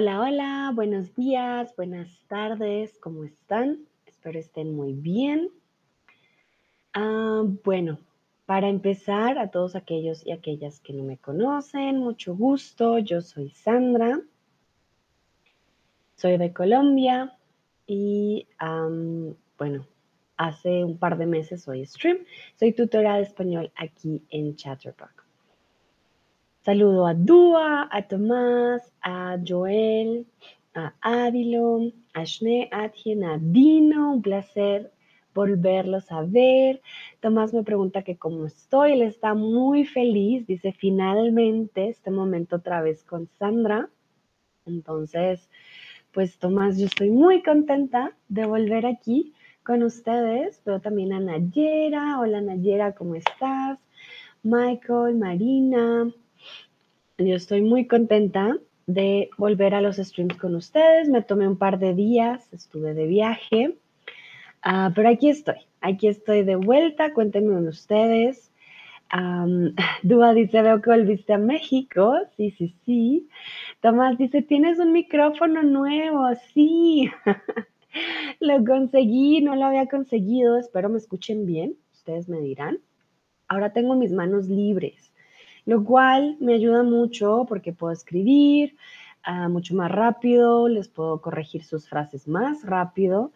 Hola, hola, buenos días, buenas tardes, ¿cómo están? Espero estén muy bien. Ah, bueno, para empezar, a todos aquellos y aquellas que no me conocen, mucho gusto, yo soy Sandra, soy de Colombia y bueno, hace un par de meses soy stream, soy tutora de español aquí en Chatterbox. Saludo a Dúa, a Tomás, a Joel, a Ávilo, a Shne, a a Dino. Un placer volverlos a ver. Tomás me pregunta que cómo estoy. Él está muy feliz. Dice finalmente este momento otra vez con Sandra. Entonces, pues Tomás, yo estoy muy contenta de volver aquí con ustedes. Veo también a Nayera. Hola Nayera, ¿cómo estás? Michael, Marina, yo estoy muy contenta de volver a los streams con ustedes. Me tomé un par de días, estuve de viaje, ah, pero aquí estoy, aquí estoy de vuelta. Cuéntenme ustedes. Um, dice, veo que volviste a México. Sí, sí, sí. Tomás dice, tienes un micrófono nuevo. Sí, lo conseguí, no lo había conseguido. Espero me escuchen bien. Ustedes me dirán. Ahora tengo mis manos libres lo cual me ayuda mucho porque puedo escribir ah, mucho más rápido, les puedo corregir sus frases más rápido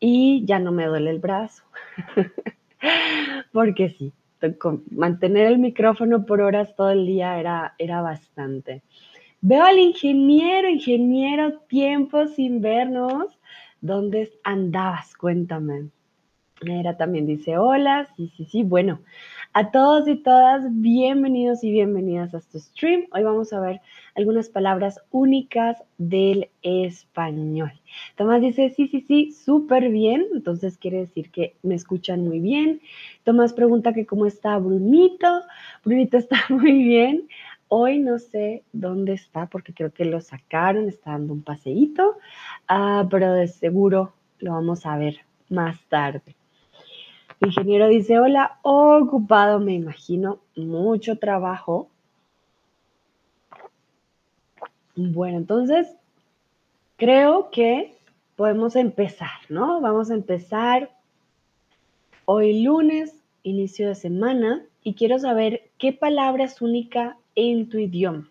y ya no me duele el brazo. porque sí, mantener el micrófono por horas todo el día era, era bastante. Veo al ingeniero, ingeniero, tiempo sin vernos. ¿Dónde andabas? Cuéntame. Era también dice, hola, sí, sí, sí. Bueno, a todos y todas, bienvenidos y bienvenidas a este stream. Hoy vamos a ver algunas palabras únicas del español. Tomás dice, sí, sí, sí, súper bien. Entonces quiere decir que me escuchan muy bien. Tomás pregunta que cómo está Brunito. Brunito está muy bien. Hoy no sé dónde está porque creo que lo sacaron, está dando un paseíto, ah, pero de seguro lo vamos a ver más tarde. Ingeniero dice, hola, ocupado, me imagino, mucho trabajo. Bueno, entonces, creo que podemos empezar, ¿no? Vamos a empezar hoy lunes, inicio de semana, y quiero saber qué palabra es única en tu idioma.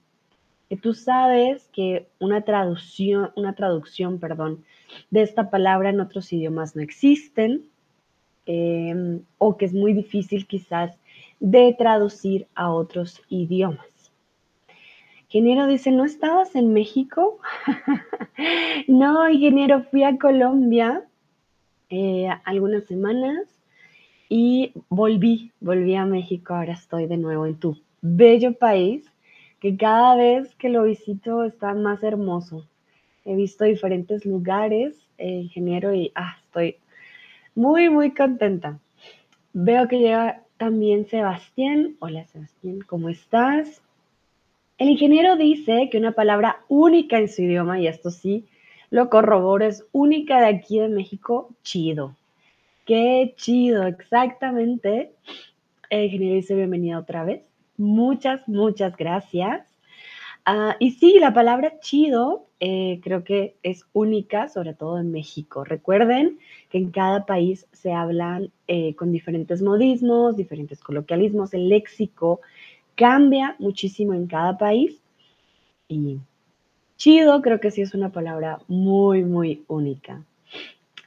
Que tú sabes que una traducción, una traducción, perdón, de esta palabra en otros idiomas no existen, Em, o que es muy difícil quizás de traducir a otros idiomas. Ingeniero dice, ¿no estabas en México? no, ingeniero, fui a Colombia eh, algunas semanas y volví, volví a México, ahora estoy de nuevo en tu bello país, que cada vez que lo visito está más hermoso. He visto diferentes lugares, eh, ingeniero, y ah, estoy muy, muy contenta. Veo que llega también Sebastián. Hola Sebastián, ¿cómo estás? El ingeniero dice que una palabra única en su idioma, y esto sí lo corroboro, es única de aquí de México, chido. Qué chido, exactamente. El ingeniero dice bienvenida otra vez. Muchas, muchas gracias. Ah, y sí, la palabra chido eh, creo que es única, sobre todo en México. Recuerden que en cada país se hablan eh, con diferentes modismos, diferentes coloquialismos, el léxico cambia muchísimo en cada país. Y chido creo que sí es una palabra muy, muy única.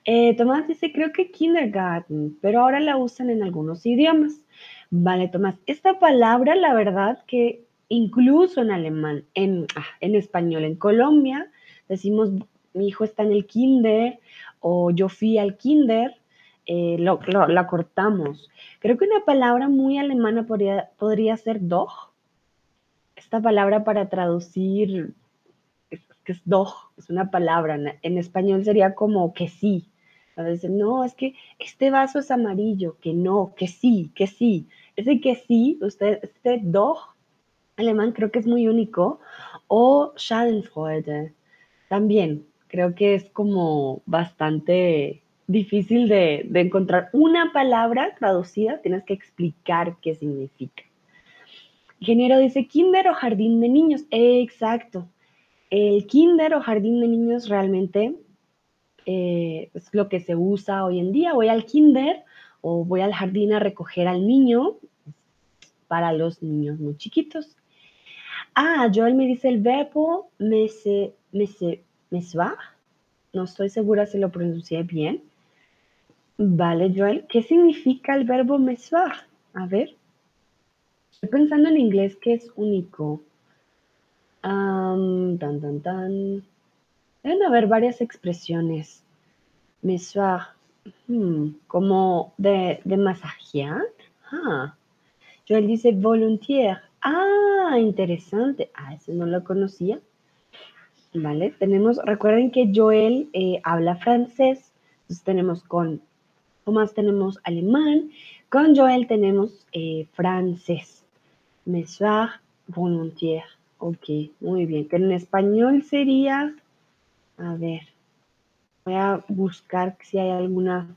Eh, Tomás dice, creo que kindergarten, pero ahora la usan en algunos idiomas. Vale, Tomás, esta palabra, la verdad que incluso en alemán, en, ah, en español, en Colombia, decimos mi hijo está en el kinder o yo fui al kinder, eh, lo, la cortamos. Creo que una palabra muy alemana podría, podría ser doch. Esta palabra para traducir, que es doch, es una palabra. En, español sería como que sí. No, es que este vaso es amarillo, que no, que sí, que sí. Ese que sí, usted, este doch alemán creo que es muy único, o Schadenfreude también. Creo que es como bastante difícil de, encontrar una palabra traducida, tienes que explicar qué significa. Ingeniero dice kinder o jardín de niños. exacto. El kinder o jardín de niños realmente eh, es lo que se usa hoy en día. Voy al kinder o voy al jardín a recoger al niño para los niños muy chiquitos. Ah, Joel me dice el verbo me se, me se, me va. No estoy segura si lo pronuncié bien. Vale, Joel. ¿Qué significa el verbo me va? A ver. Estoy pensando en inglés que es único. tan, tan, tan. Deben haber varias expresiones. Me hmm, como de, de masajear. Ah. Joel dice volunteer. Ah, interesante. Ah, ese no lo conocía. Vale, tenemos, recuerden que Joel eh, habla francés, entonces tenemos con Tomás tenemos alemán, con Joel tenemos eh, francés. Me volontiers. Ok, muy bien. Que en español sería, a ver, voy a buscar si hay alguna.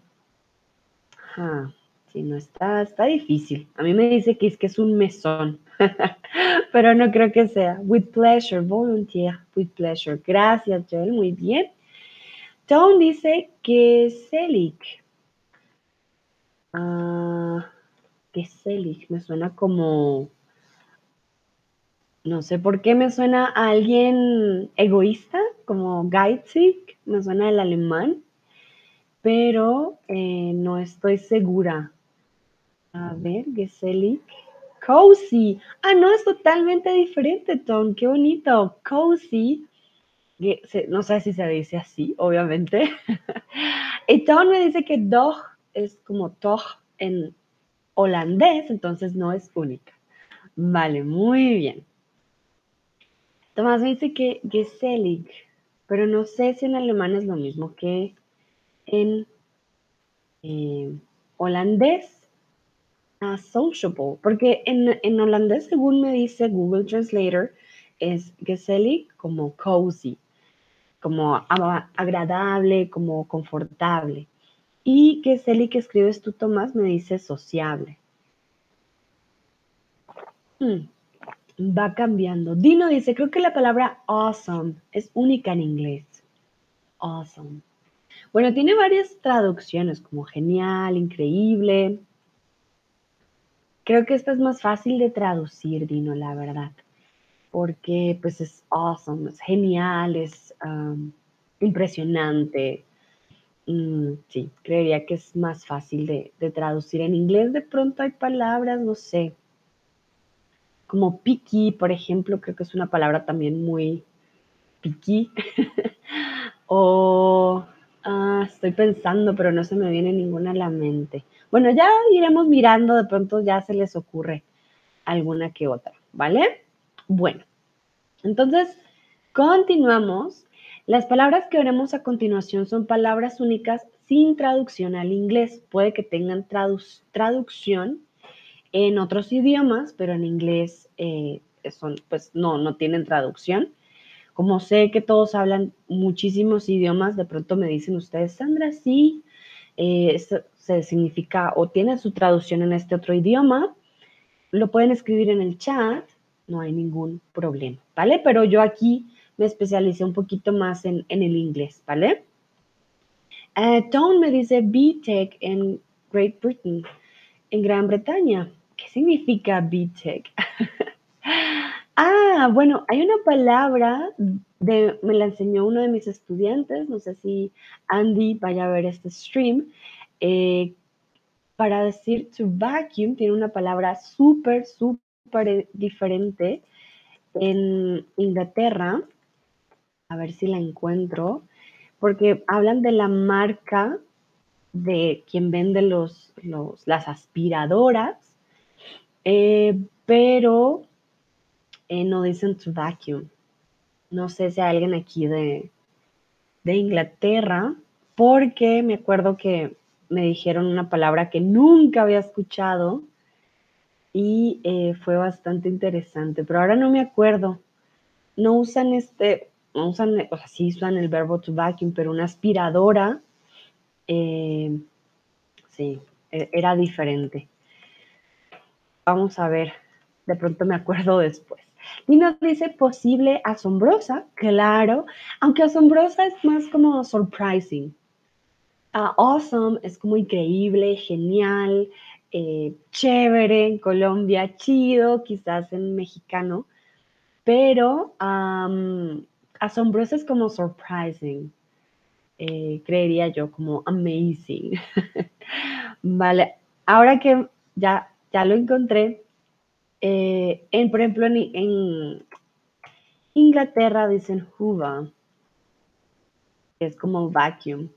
Ah, si no está, está difícil. A mí me dice que es que es un mesón, pero no creo que sea. With pleasure, volunteer, with pleasure. Gracias, Joel, muy bien. Tom dice que Selig. Ah, que me suena como. No sé por qué me suena a alguien egoísta, como Geizig, me suena el alemán, pero eh, no estoy segura. A ver, Geselic. Cozy. Ah, no, es totalmente diferente, Tom. Qué bonito. Cozy. No sé si se dice así, obviamente. y Tom me dice que dog es como toch en holandés, entonces no es única. Vale, muy bien. Tomás me dice que Geselig, pero no sé si en alemán es lo mismo que en eh, holandés sociable, porque en, holandés, según me dice Google Translator, es gesellig como cozy, como agradable, como confortable. Y gesellig que escribes tú, Tomás, me dice sociable. Hmm, va cambiando. Dino dice, creo que la palabra awesome es única en inglés. Awesome. Bueno, tiene varias traducciones como genial, increíble, Creo que esta es más fácil de traducir, Dino, la verdad, porque pues es awesome, es genial, es impresionante. Mm, sí, creería que es más fácil de, de, traducir. En inglés de pronto hay palabras, no sé, como picky, por ejemplo, creo que es una palabra también muy picky. o Ah, estoy pensando, pero no se me viene ninguna a la mente. Bueno, ya iremos mirando, de pronto ya se les ocurre alguna que otra, ¿vale? Bueno, entonces continuamos. Las palabras que veremos a continuación son palabras únicas sin traducción al inglés. Puede que tengan traducción en otros idiomas, pero en inglés eh, son, pues no, no tienen traducción. Como sé que todos hablan muchísimos idiomas, de pronto me dicen ustedes, Sandra, sí, eh, se significa o tiene su traducción en este otro idioma, lo pueden escribir en el chat, no hay ningún problema, ¿vale? Pero yo aquí me especialicé un poquito más en, el inglés, ¿vale? Uh, Tone me dice B-Tech en Great Britain, en Gran Bretaña. ¿Qué significa B-Tech? Ah, bueno, hay una palabra me la enseñó uno de mis estudiantes, no sé si Andy vaya a ver este stream, eh, para decir to vacuum tiene una palabra súper, súper diferente en Inglaterra. A ver si la encuentro, porque hablan de la marca de quien vende los, las aspiradoras, eh, pero eh, no dicen to vacuum. No sé si hay alguien aquí de, Inglaterra, porque me acuerdo que me dijeron una palabra que nunca había escuchado y eh, fue bastante interesante, pero ahora no me acuerdo. No usan este, no usan, o sea, sí usan el verbo to vacuum, pero una aspiradora, eh, sí, e, era diferente. Vamos a ver, de pronto me acuerdo después. Nos dice posible asombrosa, claro, aunque asombrosa es más como surprising. Uh, awesome es como increíble, genial, eh, chévere en Colombia, chido, quizás en mexicano, pero asombrosa es como surprising, eh, creería yo, como amazing. vale, ahora que ya, ya lo encontré, eh, en, por ejemplo, en, Inglaterra dicen hoover, que es como vacuum.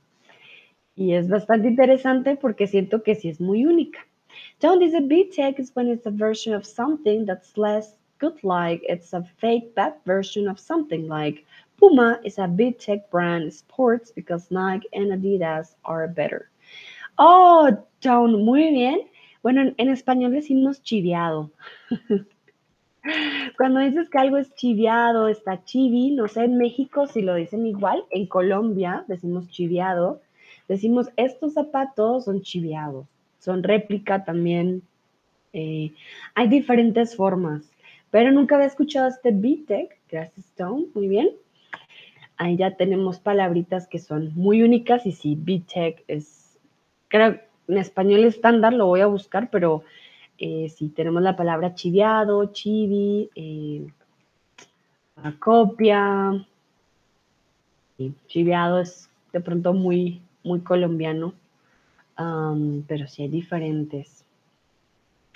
Y es bastante interesante porque siento que sí es muy única. John dice B-Tech is when it's a version of something that's less good like it's a fake bad version of something like Puma is a B-Tech brand sports because Nike and Adidas are better. Oh, John, muy bien. Bueno, en, español decimos chiviado. Cuando dices que algo es chiviado, está chivi, no sé, en México si lo dicen igual, en Colombia decimos chiviado, decimos estos zapatos son chiviados, son réplica también. Eh, hay diferentes formas, pero nunca había escuchado este B-Tech, gracias Stone, muy bien. Ahí ya tenemos palabritas que son muy únicas y sí, B-Tech es, creo, en español estándar lo voy a buscar, pero eh, si tenemos la palabra chiviado, chivi, eh, copia. chiviado es de pronto muy, muy colombiano, pero sí hay diferentes.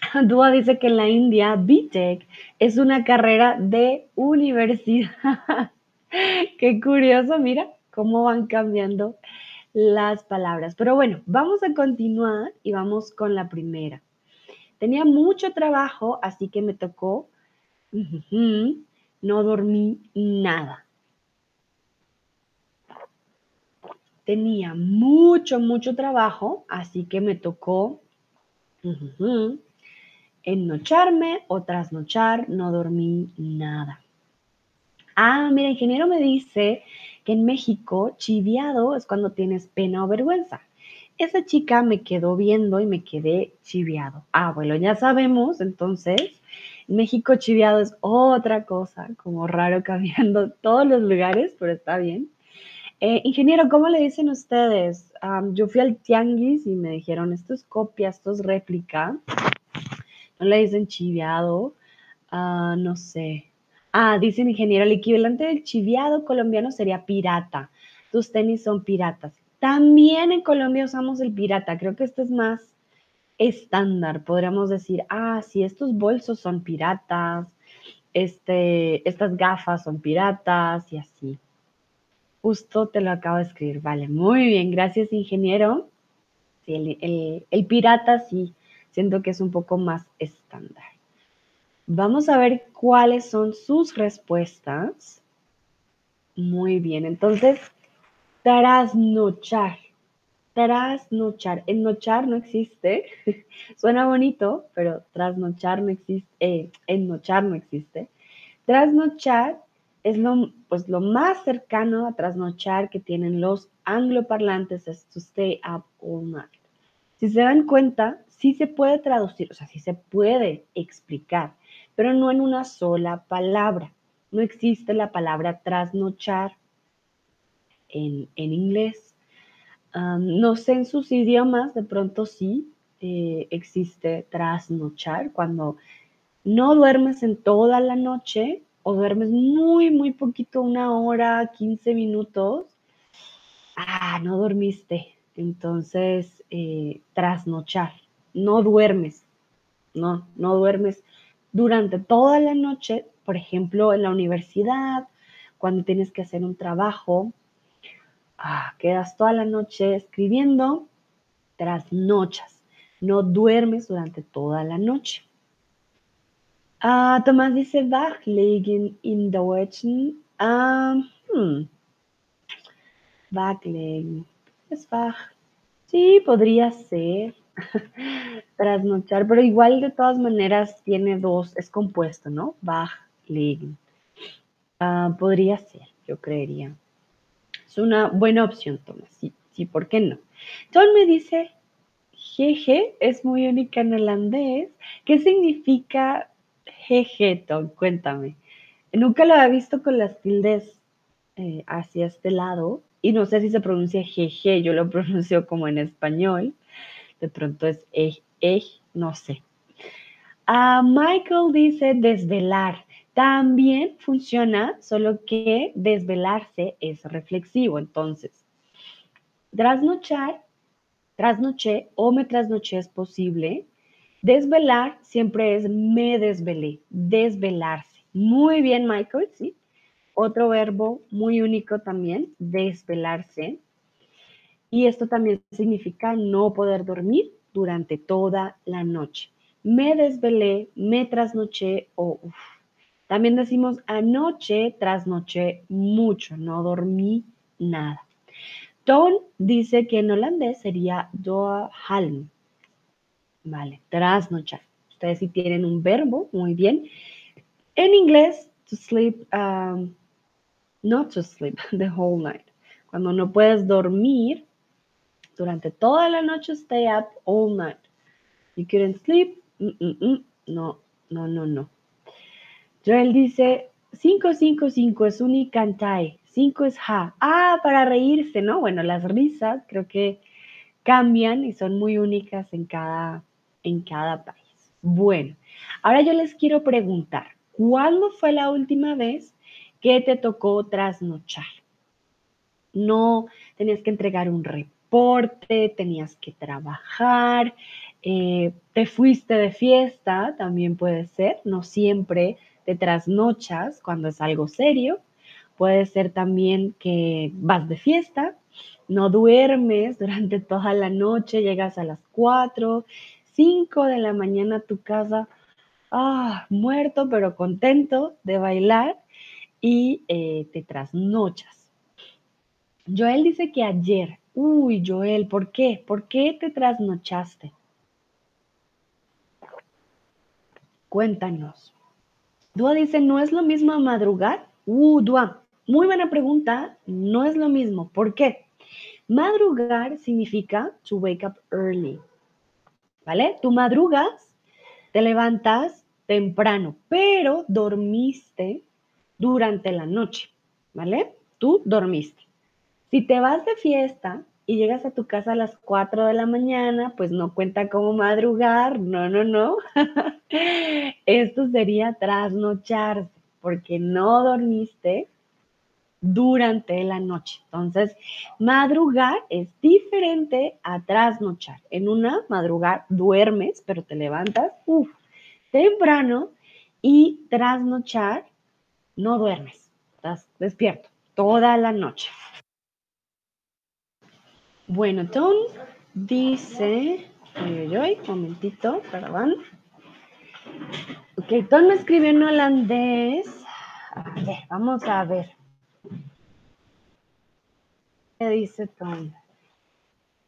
Dua dice que en la India BTEC es una carrera de universidad. Qué curioso, mira cómo van cambiando las palabras. Pero bueno, vamos a continuar y vamos con la primera. Tenía mucho trabajo, así que me tocó, no dormí nada. Tenía mucho, mucho trabajo, así que me tocó ennocharme o trasnochar, no dormí nada. Ah, mira, ingeniero me dice en México chiviado es cuando tienes pena o vergüenza esa chica me quedó viendo y me quedé chiviado. Ah, bueno, ya sabemos, entonces, México chiviado es otra cosa, como raro cambiando todos los lugares, pero está bien. Eh, ingeniero, ¿cómo le dicen ustedes? yo fui al tianguis y me dijeron, esto es copia, esto es réplica. No le dicen chiviado, ah, no sé. Ah, dicen ingeniero, el equivalente del chiviado colombiano sería pirata. Tus tenis son piratas. También en Colombia usamos el pirata, creo que esto es más estándar, podríamos decir, ah, sí, estos bolsos son piratas, este, estas gafas son piratas y así. Justo te lo acabo de escribir, vale, muy bien, gracias ingeniero. Sí, el, el pirata sí, siento que es un poco más estándar. Vamos a ver cuáles son sus respuestas. Muy bien, entonces Trasnochar. Trasnochar. Ennochar no existe. Suena bonito, pero trasnochar no existe. Eh, ennochar no existe. Trasnochar es lo, pues, lo más cercano a trasnochar que tienen los angloparlantes es to stay up all night. Si se dan cuenta, sí se puede traducir, o sea, sí se puede explicar, pero no en una sola palabra. No existe la palabra trasnochar en, inglés. no sé en sus idiomas, de pronto sí eh, existe trasnochar, cuando no duermes en toda la noche o duermes muy, muy poquito, una hora, 15 minutos. Ah, no dormiste. Entonces, eh, trasnochar. No duermes. No, no duermes durante toda la noche, por ejemplo, en la universidad, cuando tienes que hacer un trabajo, ah, quedas toda la noche escribiendo, trasnochas, no duermes durante toda la noche. Ah, Tomás dice Bachlegen in Deutschen. Ah, hmm. Es Bach. Sí, podría ser. Trasnochar, pero igual de todas maneras tiene dos, es compuesto, ¿no? Bachlegen. Ah, podría ser, yo creería. Es una buena opción, Tomás. Sí, sí, ¿por qué no? Tom me dice, jeje, es muy única en holandés. ¿Qué significa jeje, Tom? Cuéntame. Nunca lo había visto con las tildes eh, hacia este lado. Y no sé si se pronuncia jeje, yo lo pronuncio como en español. De pronto es ej, ej, no sé. Ah, Michael dice desvelar. También funciona, solo que desvelarse es reflexivo. Entonces, trasnochar, trasnoché o me trasnoché es posible. Desvelar siempre es me desvelé, desvelarse. Muy bien, Michael, ¿sí? Otro verbo muy único también, desvelarse. Y esto también significa no poder dormir durante toda la noche. Me desvelé, me trasnoché o también decimos anoche trasnoché mucho, no dormí nada. Ton dice que en holandés sería halm. Vale, trasnochar. Ustedes sí tienen un verbo, muy bien. En inglés, to sleep, um, not to sleep the whole night. Cuando no puedes dormir durante toda la noche, stay up all night. You couldn't sleep. Mm, mm, mm. No, no, no, no. Joel dice, 555 es unicantai, 5 es ja. Ah, para reírse, ¿no? Bueno, las risas creo que cambian y son muy únicas en cada, en cada país. Bueno, ahora yo les quiero preguntar, ¿cuándo fue la última vez que te tocó trasnochar? No tenías que entregar un reporte, tenías que trabajar, eh, te fuiste de fiesta, también puede ser, no siempre te trasnochas cuando es algo serio, puede ser también que vas de fiesta, no duermes durante toda la noche, llegas a las 4, 5 de la mañana a tu casa, ah, muerto pero contento de bailar y eh, te trasnochas. Joel dice que ayer, uy Joel, ¿por qué? ¿Por qué te trasnochaste? Cuéntanos. Dua dice, ¿no es lo mismo madrugar? Uh, Dua, muy buena pregunta. No es lo mismo. ¿Por qué? Madrugar significa to wake up early. ¿Vale? Tú madrugas, te levantas temprano, pero dormiste durante la noche. ¿Vale? Tú dormiste. Si te vas de fiesta y llegas a tu casa a las 4 de la mañana, pues no cuenta como madrugar, no, no, no. Esto sería trasnocharse, porque no dormiste durante la noche. Entonces, madrugar es diferente a trasnochar. En una, madrugar, duermes, pero te levantas, temprano, y trasnochar, no duermes, estás despierto toda la noche. Bueno, Tom dice, un momentito, perdón. Ok, Tom me escribió en holandés. A ver, vamos a ver. ¿Qué dice Tom?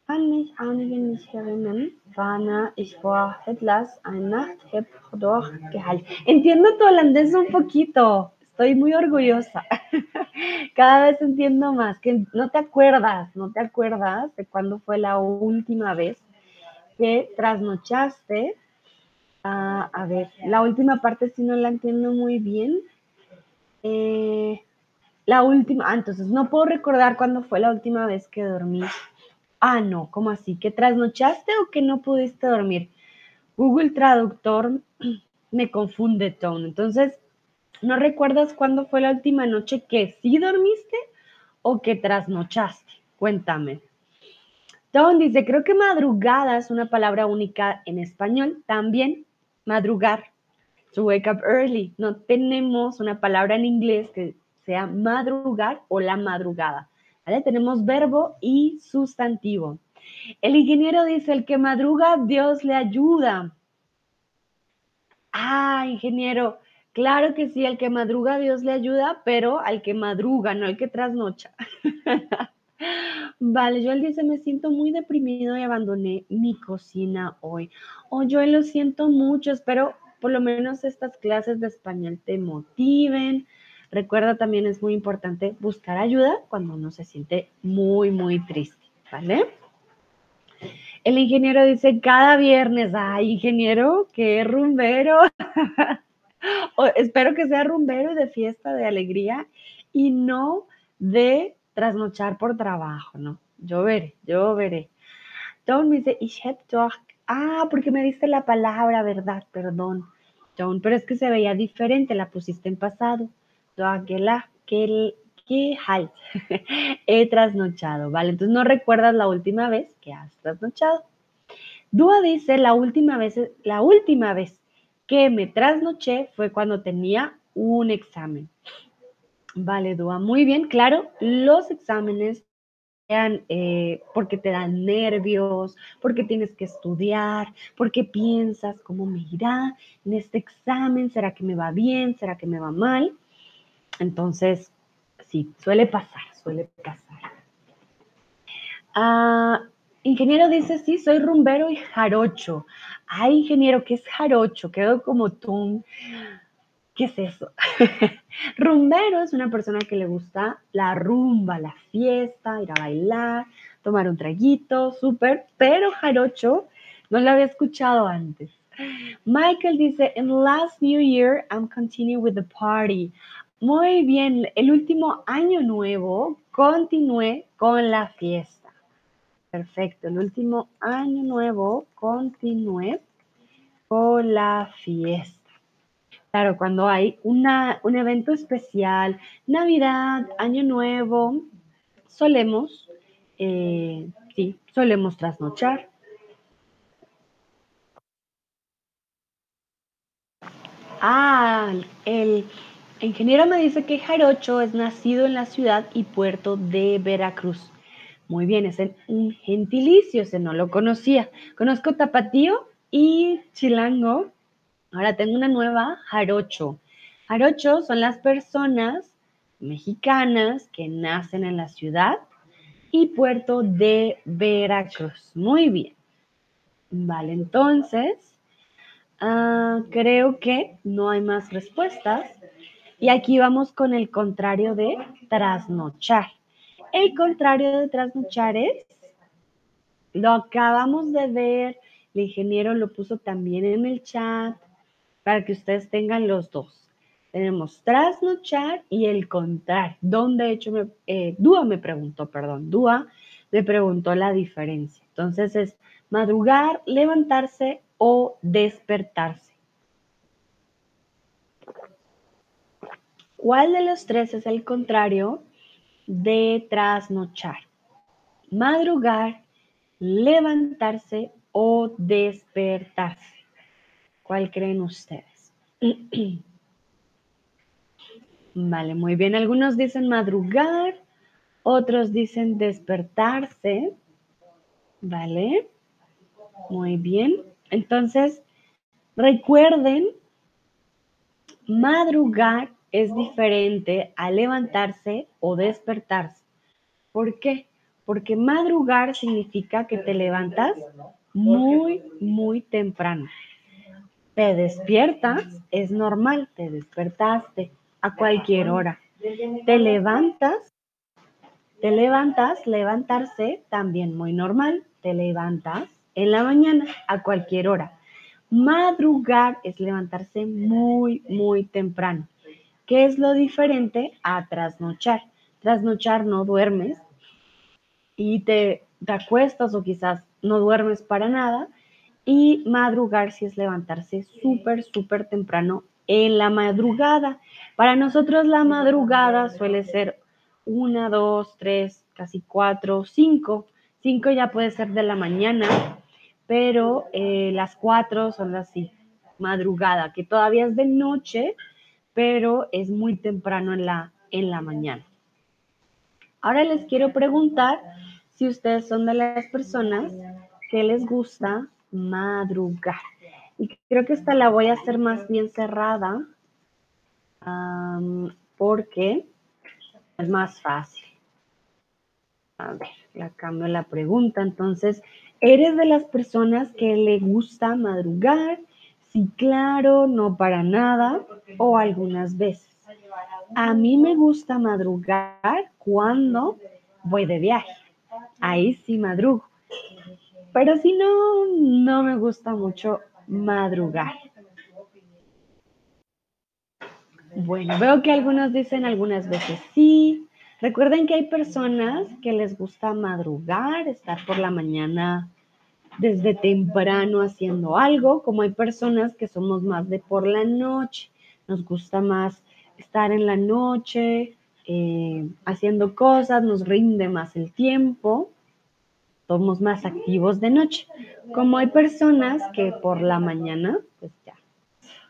Kann mich einigen nicht erinnern, wann ich Hitlas eine Nacht heb durchgehalten. Entiendo tu holandés un poquito. Estoy muy orgullosa. Cada vez entiendo más que no te acuerdas, no te acuerdas de cuándo fue la última vez que trasnochaste. Ah, a ver, la última parte sí no la entiendo muy bien. Eh, la última, ah, entonces no puedo recordar cuándo fue la última vez que dormí. Ah, no, ¿cómo así? ¿Que trasnochaste o que no pudiste dormir? Google Traductor me confunde, Tone. Entonces, ¿No recuerdas cuándo fue la última noche que sí dormiste o que trasnochaste? Cuéntame. Don dice, creo que madrugada es una palabra única en español. También madrugar, to wake up early. No tenemos una palabra en inglés que sea madrugar o la madrugada. Tenemos verbo y sustantivo. El ingeniero dice, el que madruga, Dios le ayuda. Ah, ingeniero, Claro que sí, al que madruga Dios le ayuda, pero al que madruga, no al que trasnocha. vale, Joel dice, me siento muy deprimido y abandoné mi cocina hoy. Oh, Joel, lo siento mucho, espero por lo menos estas clases de español te motiven. Recuerda también es muy importante buscar ayuda cuando uno se siente muy, muy triste, ¿vale? El ingeniero dice cada viernes, ay, ingeniero, qué rumbero. Espero que sea rumbero y de fiesta, de alegría y no de trasnochar por trabajo, ¿no? Yo veré, yo veré. Don't me dice, ich. Ah, porque me diste la palabra, ¿verdad? Perdón. Don't, pero es que se veía diferente, la pusiste en pasado. Que, que halt. He trasnochado, ¿vale? Entonces no recuerdas la última vez que has trasnochado. Dúa dice, la última vez, la última vez que me trasnoché fue cuando tenía un examen. Vale, Dúa, muy bien, claro, los exámenes sean eh, porque te dan nervios, porque tienes que estudiar, porque piensas cómo me irá en este examen, será que me va bien, será que me va mal. Entonces, sí, suele pasar, suele pasar. Ah, ingeniero dice, sí, soy rumbero y jarocho. Ay, ingeniero, ¿qué es jarocho? Quedo como tú. ¿Qué es eso? Rumbero es una persona que le gusta la rumba, la fiesta, ir a bailar, tomar un traguito, súper, pero jarocho no lo había escuchado antes. Michael dice, in last New Year, I'm continuing with the party. Muy bien, el último año nuevo continué con la fiesta. Perfecto, el último año nuevo continué con la fiesta. Claro, cuando hay una, un evento especial, Navidad, Año Nuevo, solemos, eh, sí, solemos trasnochar. Ah, el ingeniero me dice que Jarocho es nacido en la ciudad y puerto de Veracruz. Muy bien, es un gentilicio, ese no lo conocía. Conozco Tapatío y Chilango, Ahora tengo una nueva, jarocho. Jarocho son las personas mexicanas que nacen en la ciudad y puerto de Veracruz. Muy bien. Vale, entonces, uh, creo que no hay más respuestas. Y aquí vamos con el contrario de trasnochar. El contrario de trasnochar es, lo acabamos de ver, el ingeniero lo puso también en el chat, para que ustedes tengan los dos. Tenemos trasnochar y el contrario. Donde de hecho me, eh, Dúa me preguntó, perdón, Dúa me preguntó la diferencia. Entonces es madrugar, levantarse o despertarse. ¿Cuál de los tres es el contrario de trasnochar? Madrugar, levantarse o despertarse. ¿Cuál creen ustedes? Vale, muy bien. Algunos dicen madrugar, otros dicen despertarse. Vale, muy bien. Entonces, recuerden, madrugar es diferente a levantarse o despertarse. ¿Por qué? Porque madrugar significa que te levantas muy, muy temprano te despiertas, es normal, te despertaste a cualquier hora. Te levantas, te levantas, levantarse también muy normal, te levantas en la mañana a cualquier hora. Madrugar es levantarse muy, muy temprano. ¿Qué es lo diferente a trasnochar? Trasnochar no duermes y te, te acuestas o quizás no duermes para nada y madrugar si es levantarse súper, súper temprano en la madrugada. Para nosotros la madrugada suele ser una, dos, tres, casi cuatro, cinco. Cinco ya puede ser de la mañana, pero eh, las cuatro son así, madrugada, que todavía es de noche, pero es muy temprano en la, en la mañana. Ahora les quiero preguntar si ustedes son de las personas que les gusta madrugar. Y creo que esta la voy a hacer más bien cerrada porque es más fácil. A ver, la cambio la pregunta. Entonces, ¿eres de las personas que le gusta madrugar? Sí, claro, no para nada o algunas veces. A mí me gusta madrugar cuando voy de viaje. Ahí sí madrugo. Pero si no, no me gusta mucho madrugar. Bueno, veo que algunos dicen algunas veces sí. Recuerden que hay personas que les gusta madrugar, estar por la mañana desde temprano haciendo algo, como hay personas que somos más de por la noche, nos gusta más estar en la noche eh, haciendo cosas, nos rinde más el tiempo, somos más activos de noche. Como hay personas que por la mañana, pues ya,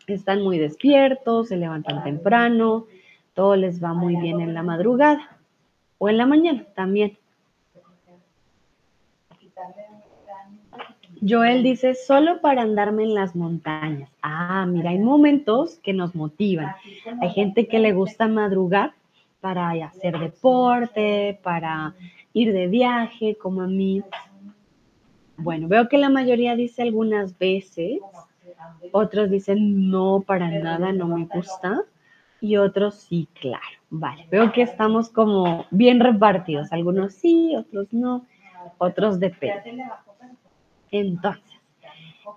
están muy despiertos, se levantan temprano, todo les va muy bien en la madrugada o en la mañana también. Joel dice, solo para andarme en las montañas. Ah, mira, hay momentos que nos motivan. Hay gente que le gusta madrugar para hacer deporte, para ir de viaje, como a mí. Bueno, veo que la mayoría dice algunas veces, otros dicen no, para nada, no me gusta, y otros sí, claro. Vale, veo que estamos como bien repartidos, algunos sí, otros no, otros depende. Entonces,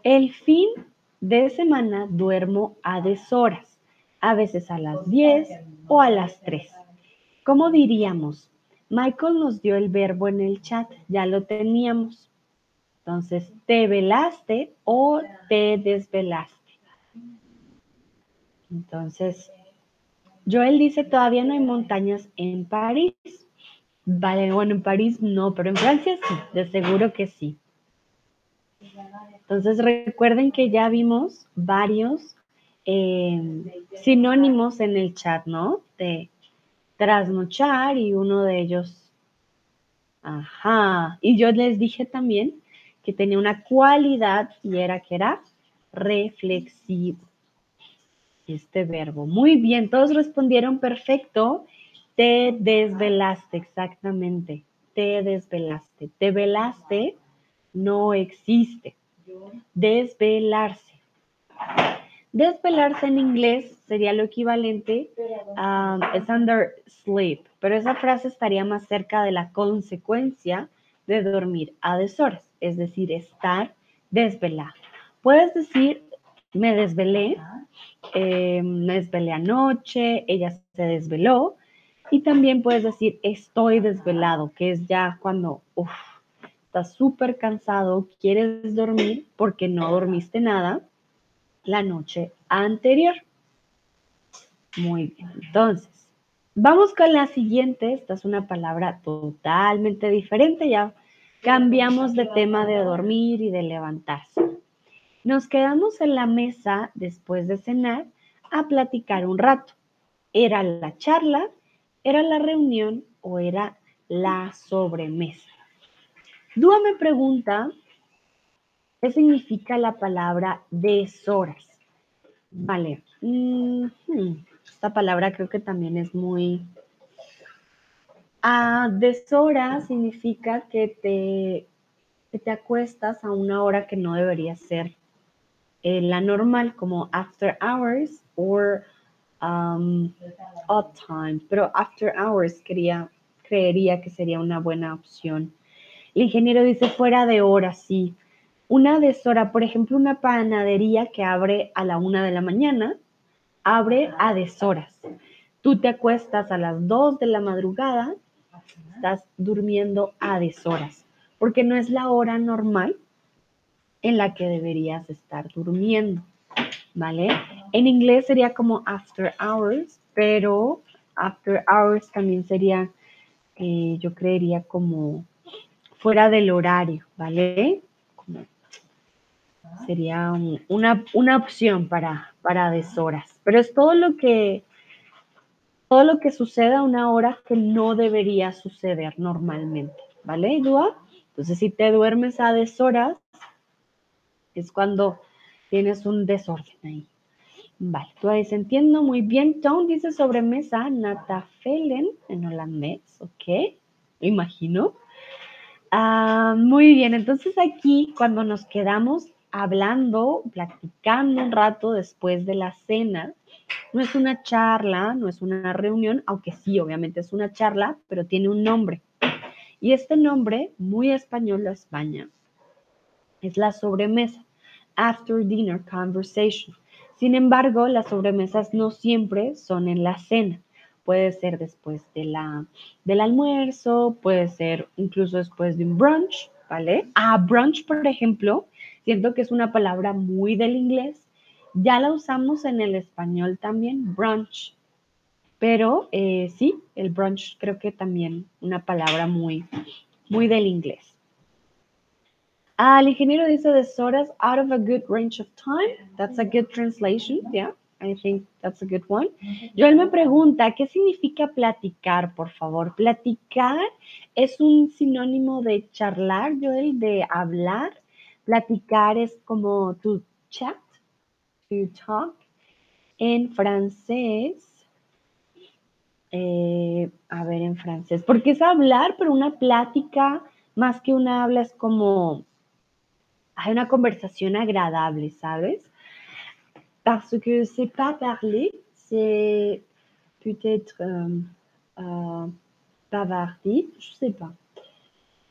el fin de semana duermo a deshoras, a veces a las 10 o a las 3. ¿Cómo diríamos? Michael nos dio el verbo en el chat, ya lo teníamos. Entonces, ¿te velaste o te desvelaste? Entonces, Joel dice, todavía no hay montañas en París. Vale, bueno, en París no, pero en Francia sí, de seguro que sí. Entonces recuerden que ya vimos varios eh, sinónimos en el chat, ¿no? De trasnochar y uno de ellos, ajá, y yo les dije también que tenía una cualidad y era que era reflexivo. Este verbo. Muy bien, todos respondieron perfecto. Te desvelaste, exactamente. Te desvelaste. Te velaste no existe. Desvelarse. Desvelarse en inglés sería lo equivalente a es under sleep, pero esa frase estaría más cerca de la consecuencia de dormir a deshoras, es decir, estar desvelado. Puedes decir, me desvelé, eh, me desvelé anoche, ella se desveló, y también puedes decir, estoy desvelado, que es ya cuando, uff, estás súper cansado, quieres dormir porque no dormiste nada la noche anterior. Muy bien, entonces, vamos con la siguiente. Esta es una palabra totalmente diferente. Ya cambiamos de tema de dormir y de levantarse. Nos quedamos en la mesa después de cenar a platicar un rato. ¿Era la charla? ¿Era la reunión o era la sobremesa? Dúa me pregunta, ¿qué significa la palabra deshoras? Vale, mm, hmm, esta palabra creo que también es muy... A deshoras significa que te, te acuestas a una hora que no debería ser eh, la normal, como after hours o um, odd time, pero after hours quería, creería que sería una buena opción el ingeniero dice fuera de hora, sí. Una deshora, por ejemplo, una panadería que abre a la una de la mañana, abre a deshoras. Tú te acuestas a las dos de la madrugada, estás durmiendo a deshoras, porque no es la hora normal en la que deberías estar durmiendo, ¿vale? En inglés sería como after hours, pero after hours también sería, eh, yo creería como fuera del horario, ¿vale? sería una, una, opción para, para deshoras. Pero es todo lo que todo lo que sucede a una hora que no debería suceder normalmente, ¿vale, Dua? Entonces, si te duermes a deshoras, es cuando tienes un desorden ahí. Vale, tú ahí entiendo muy bien. Tom dice sobremesa, natafelen en holandés, ¿ok? Imagino. Ah, muy bien, entonces aquí cuando nos quedamos hablando, platicando un rato después de la cena, no es una charla, no es una reunión, aunque sí, obviamente es una charla, pero tiene un nombre. Y este nombre, muy español de España, es la sobremesa, after dinner conversation. Sin embargo, las sobremesas no siempre son en la cena. Puede ser después de la, del almuerzo, puede ser incluso después de un brunch, ¿vale? A brunch, por ejemplo, siento que es una palabra muy del inglés. Ya la usamos en el español también, brunch. Pero eh, sí, el brunch creo que también una palabra muy, muy del inglés. Ah, el ingeniero dice the horas out of a good range of time. That's a good translation. Yeah, I think that's a good one. Joel me pregunta, ¿qué significa platicar, por favor? Platicar es un sinónimo de charlar, Joel, de hablar. Platicar es como to chat, to talk. En francés, eh, a ver, en francés, porque es hablar, pero una plática, más que una habla, es como hay una conversación agradable, ¿sabes? Parce que c'est pas parler, c'est peut-être euh, euh, bavarder, je sais pas.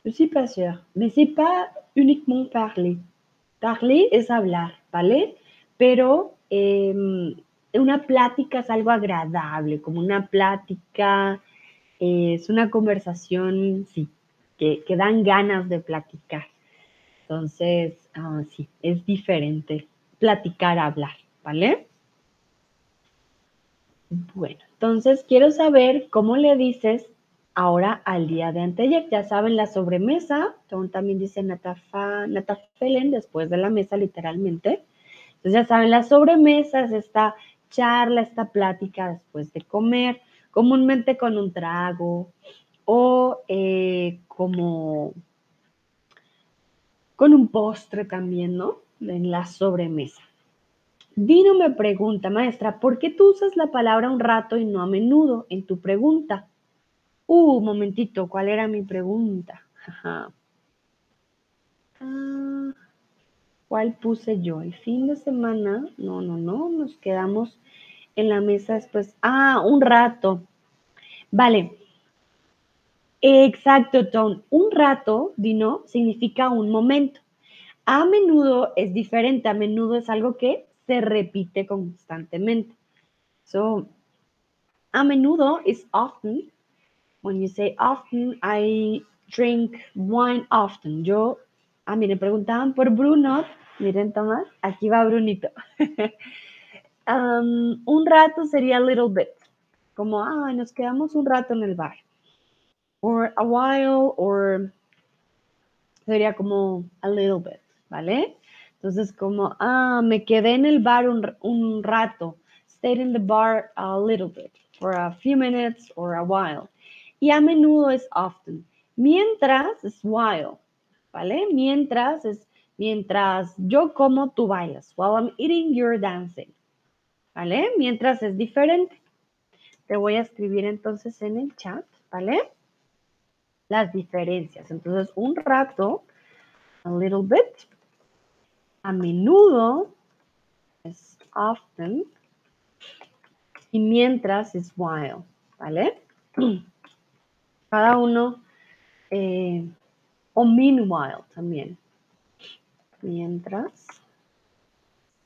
Je suis pas sûre, mais c'est pas uniquement parler. Parler es hablar, ¿vale? Pero eh, una plática es algo agradable, como una plática, eh, es una conversación, sí, que, que dan ganas de platicar. Entonces, ah, sí, es diferente platicar hablar, ¿vale? Bueno, entonces quiero saber cómo le dices ahora al día de anteayer. Ya saben, la sobremesa, también dice Natafa, Natafelen después de la mesa, literalmente. Entonces ya saben, la sobremesa es esta charla, esta plática después de comer, comúnmente con un trago o eh, como con un postre también, ¿no? En la sobremesa. Dino me pregunta, maestra, ¿por qué tú usas la palabra un rato y no a menudo en tu pregunta? Uh, momentito, ¿cuál era mi pregunta? Ah, ¿Cuál puse yo? El fin de semana. No, no, no, nos quedamos en la mesa después. Ah, un rato. Vale. Exacto, Tom. Un rato, Dino, significa un momento. A menudo es diferente. A menudo es algo que se repite constantemente. So, a menudo is often. When you say often, I drink wine often. Yo, a mí me preguntaban por Bruno. Miren, Tomás, aquí va Brunito. um, un rato sería a little bit. Como, ah, nos quedamos un rato en el bar or a while, or sería como a little bit, ¿vale? Entonces, como, ah, me quedé en el bar un, un rato. Stayed in the bar a little bit, for a few minutes or a while. Y a menudo es often. Mientras es while, ¿vale? Mientras es mientras yo como, tú bailas. While I'm eating, you're dancing. ¿Vale? Mientras es diferente. Te voy a escribir entonces en el chat, ¿vale? las diferencias. Entonces, un rato, a little bit, a menudo es often y mientras es while, ¿vale? Cada uno, eh, o meanwhile también. Mientras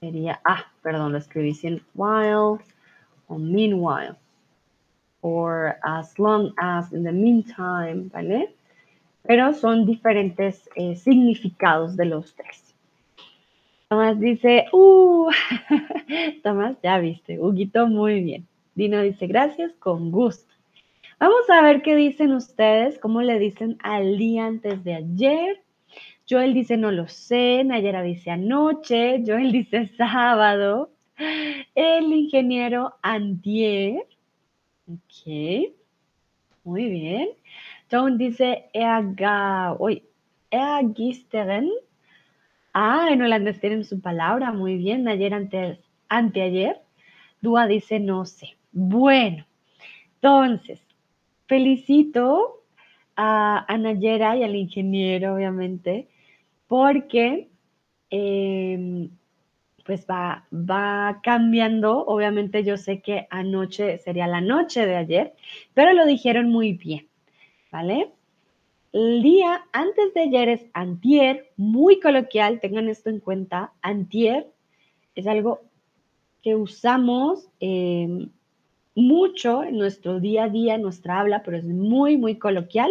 sería, ah, perdón, lo escribí sin while o meanwhile or as long as, in the meantime, ¿vale? Pero son diferentes eh, significados de los tres. Tomás dice, uh, Tomás, ya viste, Huguito, muy bien. Dino dice, gracias, con gusto. Vamos a ver qué dicen ustedes, cómo le dicen al día antes de ayer. Joel dice, no lo sé. Nayera dice anoche. Joel dice sábado. El ingeniero antier. Ok, muy bien. John dice Eaga, uy, Eagisteren. Ah, en holandés tienen su palabra, muy bien. Ayer antes, anteayer. Dúa dice no sé. Bueno, entonces, felicito a, Nayera y al ingeniero, obviamente, porque em, pues va, va cambiando. Obviamente yo sé que anoche sería la noche de ayer, pero lo dijeron muy bien, ¿vale? El día antes de ayer es antier, muy coloquial, tengan esto en cuenta. Antier es algo que usamos em, mucho en nuestro día a día, en nuestra habla, pero es muy, muy coloquial.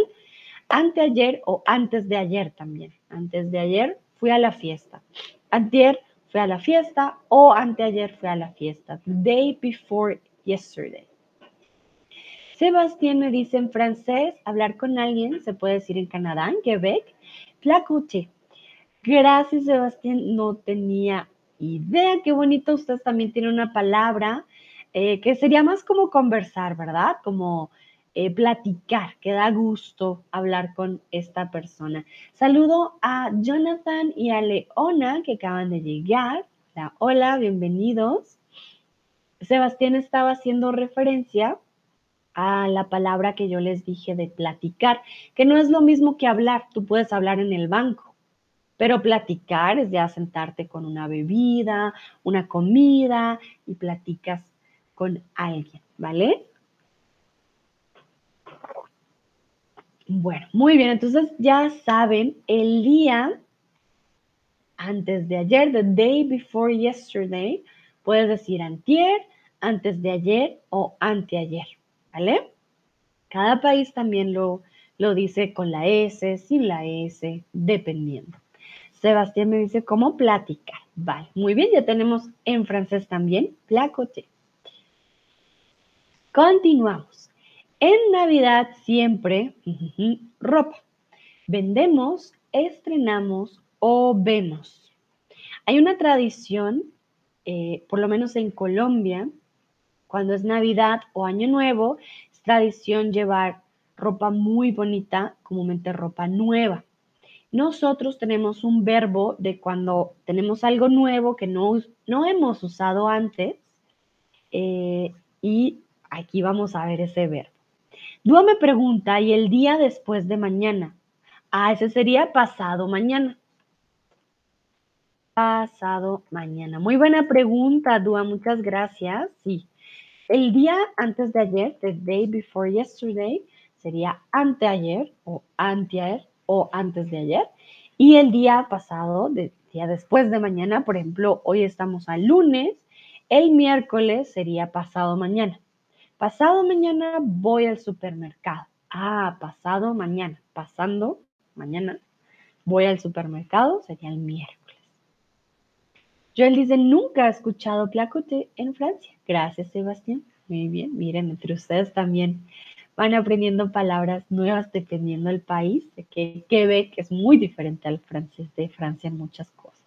Anteayer o antes de ayer también. Antes de ayer fui a la fiesta. Antier fui a la fiesta o anteayer fui a la fiesta. The day before yesterday. Sebastián me dice en francés, hablar con alguien, se puede decir en Canadá, en Quebec, placote. Gracias, Sebastián. No tenía idea. Qué bonito. Ustedes también tienen una palabra eh, que sería más como conversar, ¿verdad? Como eh, platicar, que da gusto hablar con esta persona. Saludo a Jonathan y a Leona que acaban de llegar. Hola, bienvenidos. Sebastián estaba haciendo referencia a la palabra que yo les dije de platicar, que no es lo mismo que hablar, tú puedes hablar en el banco, pero platicar es ya sentarte con una bebida, una comida y platicas con alguien, ¿vale? Bueno, muy bien, entonces ya saben, el día antes de ayer, the day before yesterday, puedes decir antier, antes de ayer o anteayer. ¿Vale? Cada país también lo, lo dice con la S, sin la S, dependiendo. Sebastián me dice cómo platicar. Vale, muy bien, ya tenemos en francés también, placote. Continuamos. En Navidad siempre, ropa. Vendemos, estrenamos o vemos. Hay una tradición, eh, por lo menos en Colombia, cuando es Navidad o Año Nuevo, es tradición llevar ropa muy bonita, comúnmente ropa nueva. Nosotros tenemos un verbo de cuando tenemos algo nuevo que no, no hemos usado antes eh, y aquí vamos a ver ese verbo. Dúa me pregunta, ¿y el día después de mañana? Ah, ese sería pasado mañana. Pasado mañana. Muy buena pregunta, Dúa, muchas gracias. Sí, el día antes de ayer, the day before yesterday, sería anteayer o anteayer o antes de ayer. Y el día pasado, el día después de mañana, por ejemplo, hoy estamos al lunes, el miércoles sería pasado mañana. Pasado mañana voy al supermercado. Ah, pasado mañana. Pasando mañana voy al supermercado sería el miércoles. Joel dice, nunca he escuchado placote en Francia. Gracias, Sebastián. Muy bien, miren, entre ustedes también van aprendiendo palabras nuevas dependiendo del país, de que Quebec es muy diferente al francés de Francia en muchas cosas.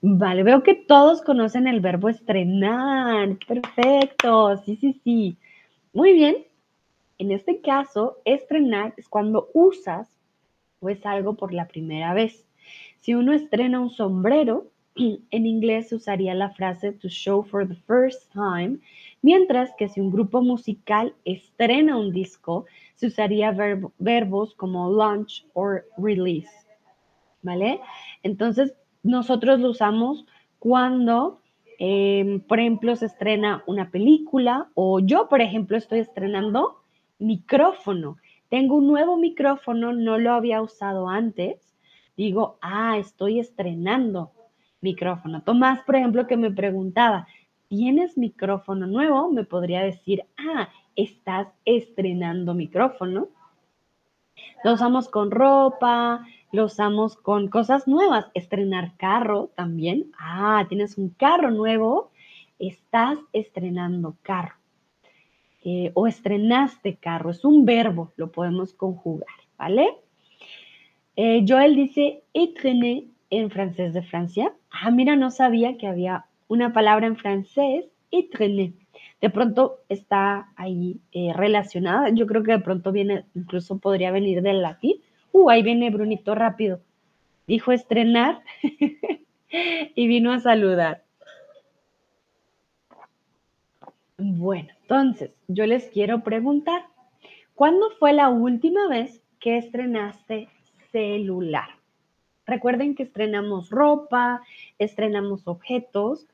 Vale, veo que todos conocen el verbo estrenar. Perfecto, sí, sí, sí. Muy bien. En este caso, estrenar es cuando usas o es algo por la primera vez. Si uno estrena un sombrero, en inglés se usaría la frase to show for the first time, mientras que si un grupo musical estrena un disco, se usaría verbos como launch o release. ¿Vale? Entonces, nosotros lo usamos cuando, em, por ejemplo, se estrena una película o yo, por ejemplo, estoy estrenando micrófono. Tengo un nuevo micrófono, no lo había usado antes. Digo, ah, estoy estrenando micrófono. Tomás, por ejemplo, que me preguntaba, ¿tienes micrófono nuevo? Me podría decir, ah, estás estrenando micrófono. Lo usamos con ropa, lo usamos con cosas nuevas. Estrenar carro también. Ah, tienes un carro nuevo, estás estrenando carro. Eh, o estrenaste carro, es un verbo, lo podemos conjugar, ¿vale? Eh, Joel dice, estrené en francés de Francia. Ah, mira, no sabía que había una palabra en francés, traîner. De pronto está ahí eh, relacionada. Yo creo que de pronto viene, incluso podría venir del latín. Uh, ahí viene Brunito rápido. Dijo estrenar y vino a saludar. Bueno, entonces yo les quiero preguntar, ¿cuándo fue la última vez que estrenaste celular? Recuerden que estrenamos ropa, estrenamos objetos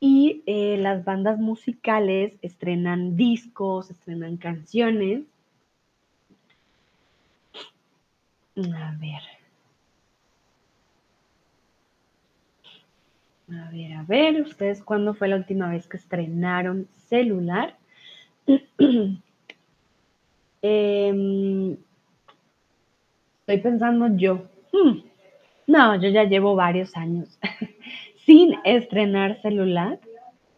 y eh, las bandas musicales estrenan discos, estrenan canciones. A ver. A ver, a ver, ¿ustedes cuándo fue la última vez que estrenaron celular? Em, estoy pensando yo. Hmm, no, yo ya llevo varios años sin estrenar celular.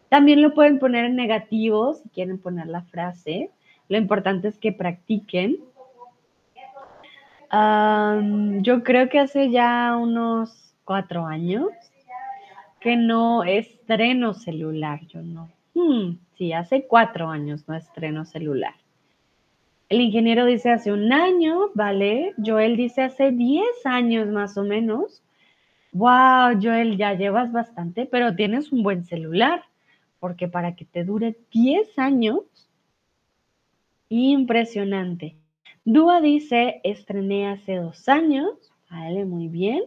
También lo pueden poner en negativo si quieren poner la frase. Lo importante es que practiquen. Am, yo creo que hace ya unos cuatro años que no estreno celular, yo no. Hmm, sí, hace cuatro años no estreno celular. El ingeniero dice hace un año, ¿vale? Joel dice hace 10 años más o menos. Wow, Joel, ya llevas bastante, pero tienes un buen celular, porque para que te dure 10 años, impresionante. Dúa dice, estrené hace dos años, vale, muy bien.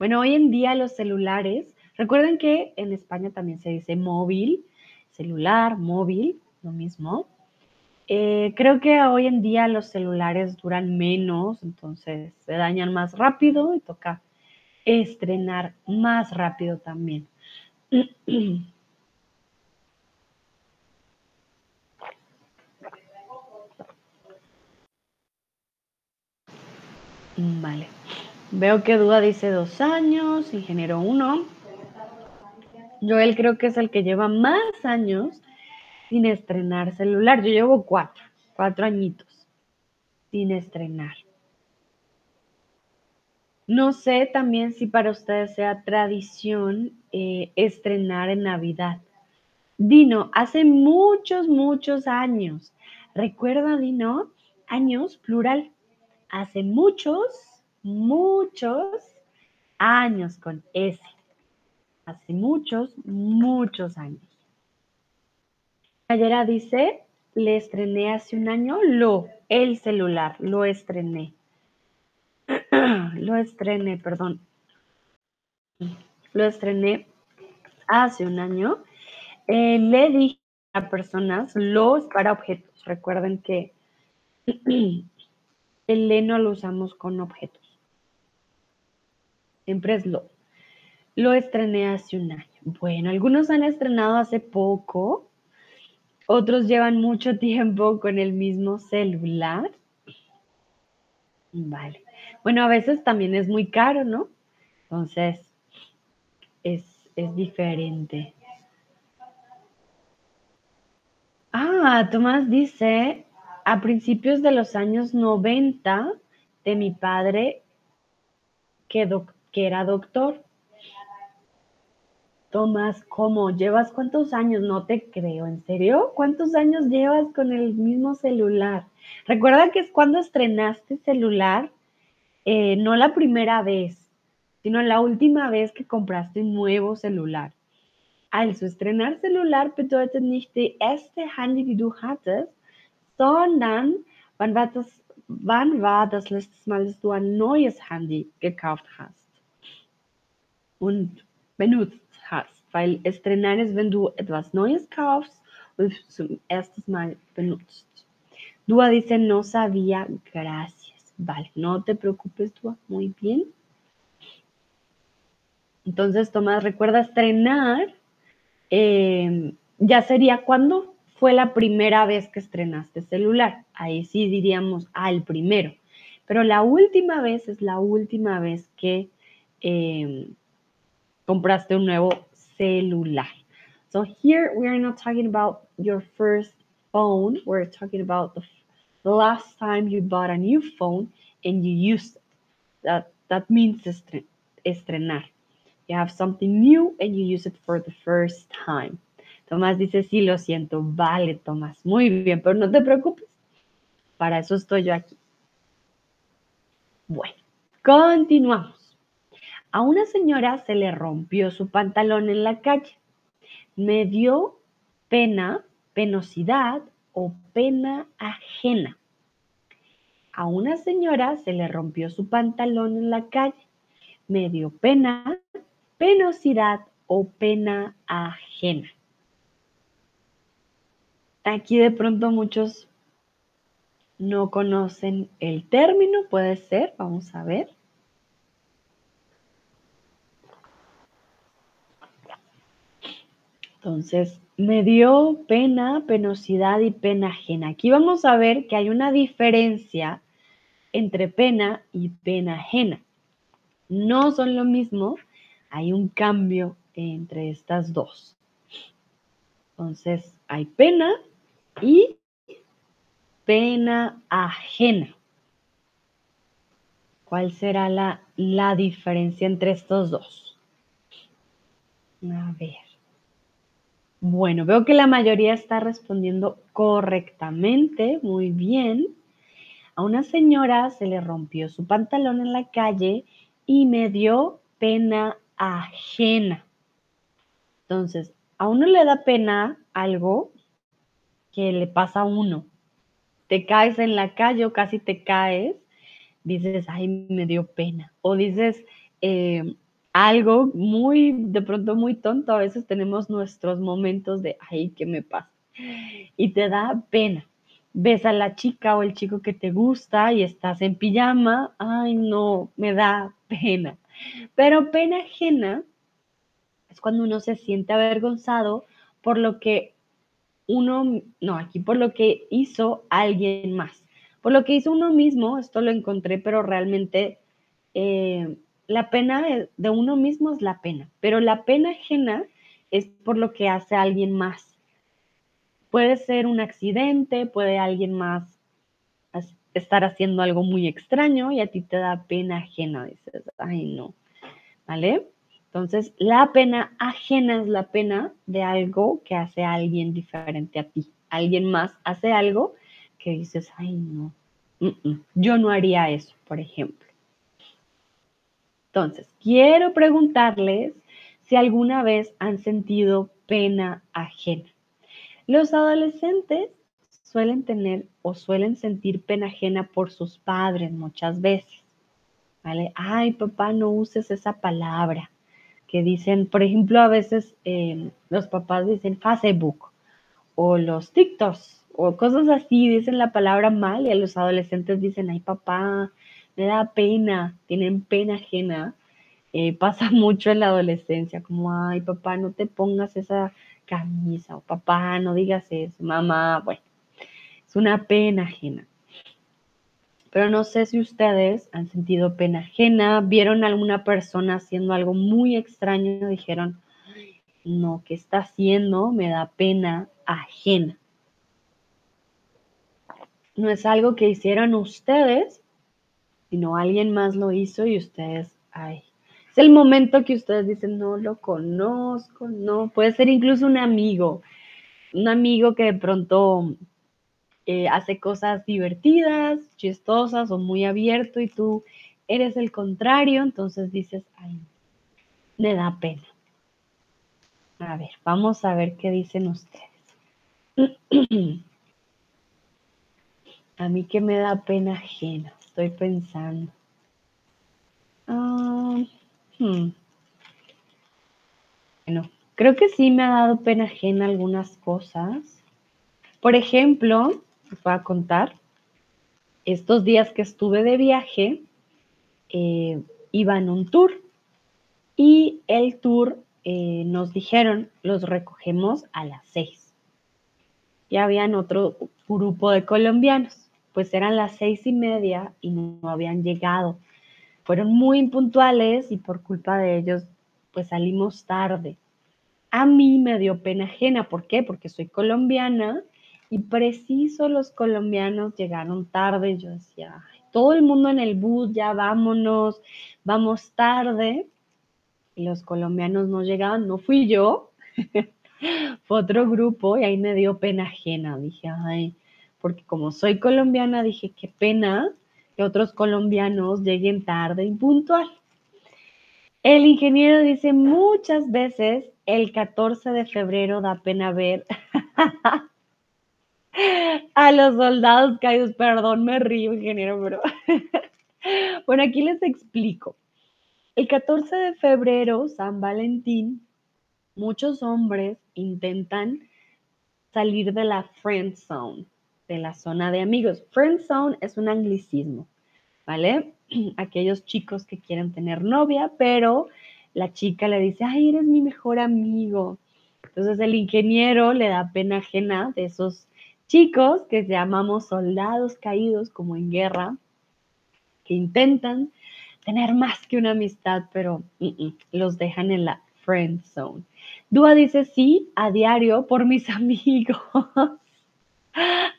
Bueno, hoy en día los celulares, recuerden que en España también se dice móvil, celular, móvil, lo mismo. Eh, creo que hoy en día los celulares duran menos, entonces se dañan más rápido y toca estrenar más rápido también. Vale. Veo que Duda dice dos años, ingeniero uno. Joel creo que es el que lleva más años sin estrenar celular. Yo llevo cuatro, cuatro añitos sin estrenar. No sé también si para ustedes sea tradición eh, estrenar en Navidad. Dino, hace muchos, muchos años. Recuerda, Dino, años, plural. Hace muchos, muchos años con S. Hace muchos, muchos años. Ayera dice, le estrené hace un año lo, el celular, lo estrené. lo estrené, perdón. Lo estrené hace un año. Eh, le dije a personas, los para objetos. Recuerden que el le no lo usamos con objetos. Siempre es lo. Lo estrené hace un año. Bueno, algunos han estrenado hace poco, otros llevan mucho tiempo con el mismo celular. Vale. Bueno, a veces también es muy caro, ¿no? Entonces, es, es diferente. Ah, Tomás dice, a principios de los años 90, de mi padre, que, que era doctor. Tomás, ¿cómo? ¿Llevas cuántos años? No te creo, ¿en serio? ¿Cuántos años llevas con el mismo celular? Recuerda que es cuando estrenaste celular, eh, no la primera vez, sino la última vez que compraste un nuevo celular. Also, estrenar celular bedeutet nicht die erste Handy, die du hattest, sondern wann war das, wann war das letzte Mal, dass du ein neues Handy gekauft hast und benutzt hast? Weil estrenar ist, wenn du etwas Neues kaufst und zum ersten Mal benutzt. Dua dice, no sabía, gracias. Vale, no te preocupes, Dua, muy bien. Entonces, Tomás, recuerda estrenar eh, ya sería cuando fue la primera vez que estrenaste celular. Ahí sí diríamos, ah, primero. Pero la última vez es la última vez que eh, compraste un nuevo celular. So here we are not talking about your first phone. We're talking about the, last time you bought a new phone and you used it. That, that means estre estrenar. You have something new and you use it for the first time. Tomás dice, sí, lo siento. Vale, Tomás. Muy bien, pero no te preocupes. Para eso estoy yo aquí. Bueno, continuamos. A una señora se le rompió su pantalón en la calle. Me dio pena, penosidad o pena ajena. A una señora se le rompió su pantalón en la calle. Me dio pena, penosidad o pena ajena. Aquí de pronto muchos no conocen el término, puede ser, vamos a ver. Entonces, me dio pena, penosidad y pena ajena. Aquí vamos a ver que hay una diferencia entre pena y pena ajena. No son lo mismo, hay un cambio entre estas dos. Entonces, hay pena y pena ajena. ¿Cuál será la, la diferencia entre estos dos? A ver. Bueno, veo que la mayoría está respondiendo correctamente, muy bien. A una señora se le rompió su pantalón en la calle y me dio pena ajena. Entonces, a uno le da pena algo que le pasa a uno. Te caes en la calle o casi te caes, dices, ay, me dio pena. O dices, eh, algo muy, de pronto muy tonto, a veces tenemos nuestros momentos de, ay, ¿qué me pasa? Y te da pena. Ves a la chica o el chico que te gusta y estás en pijama, ay, no, me da pena. Pero pena ajena es cuando uno se siente avergonzado por lo que uno, no, aquí por lo que hizo alguien más. Por lo que hizo uno mismo, esto lo encontré, pero realmente eh, la pena de uno mismo es la pena, pero la pena ajena es por lo que hace alguien más. Puede ser un accidente, puede alguien más estar haciendo algo muy extraño y a ti te da pena ajena, dices, ay no, ¿vale? Entonces, la pena ajena es la pena de algo que hace alguien diferente a ti. Alguien más hace algo que dices, ay no, yo no haría eso, por ejemplo. Entonces, quiero preguntarles si alguna vez han sentido pena ajena. Los adolescentes suelen tener o suelen sentir pena ajena por sus padres muchas veces. ¿Vale? Ay, papá, no uses esa palabra. Que dicen, por ejemplo, a veces eh, los papás dicen Facebook o los TikToks o cosas así, dicen la palabra mal y a los adolescentes dicen, ay, papá, me da pena, tienen pena ajena. Eh, pasa mucho en la adolescencia, como, ay, papá, no te pongas esa camisa, o papá, no digas eso, mamá, bueno, es una pena ajena. Pero no sé si ustedes han sentido pena ajena, vieron a alguna persona haciendo algo muy extraño dijeron, no, ¿qué está haciendo? Me da pena ajena. No es algo que hicieron ustedes, sino alguien más lo hizo y ustedes, ay, es el momento que ustedes dicen, no lo conozco, no, puede ser incluso un amigo, un amigo que de pronto eh, hace cosas divertidas, chistosas o muy abierto y tú eres el contrario, entonces dices, ay, me da pena. A ver, vamos a ver qué dicen ustedes. A mí que me da pena ajena, estoy pensando. Ah, hmm. Bueno, creo que sí me ha dado pena ajena algunas cosas. Por ejemplo, les voy a contar, estos días que estuve de viaje, eh, iba en un tour y el tour eh, nos dijeron, los recogemos a las seis. Y habían otro grupo de colombianos pues eran las seis y media y no, habían llegado. Fueron muy impuntuales y por culpa de ellos, pues salimos tarde. A mí me dio pena ajena, ¿por qué? Porque soy colombiana y preciso los colombianos llegaron tarde. Yo decía, todo el mundo en el bus, ya vámonos, vamos tarde. Y los colombianos no llegaban, no fui yo, fue otro grupo y ahí me dio pena ajena. Dije, ay, porque como soy colombiana, dije, qué pena que otros colombianos lleguen tarde y puntual. El ingeniero dice muchas veces el 14 de febrero da pena ver a los soldados caídos. Perdón, me río, ingeniero, pero bueno, aquí les explico. El 14 de febrero, San Valentín, muchos hombres intentan salir de la friend zone de la zona de amigos. Friend zone es un anglicismo, ¿vale? Aquellos chicos que quieren tener novia, pero la chica le dice, ay, eres mi mejor amigo. Entonces el ingeniero le da pena ajena de esos chicos que llamamos soldados caídos como en guerra, que intentan tener más que una amistad, pero los dejan en la friend zone. Dúa dice sí a diario por mis amigos.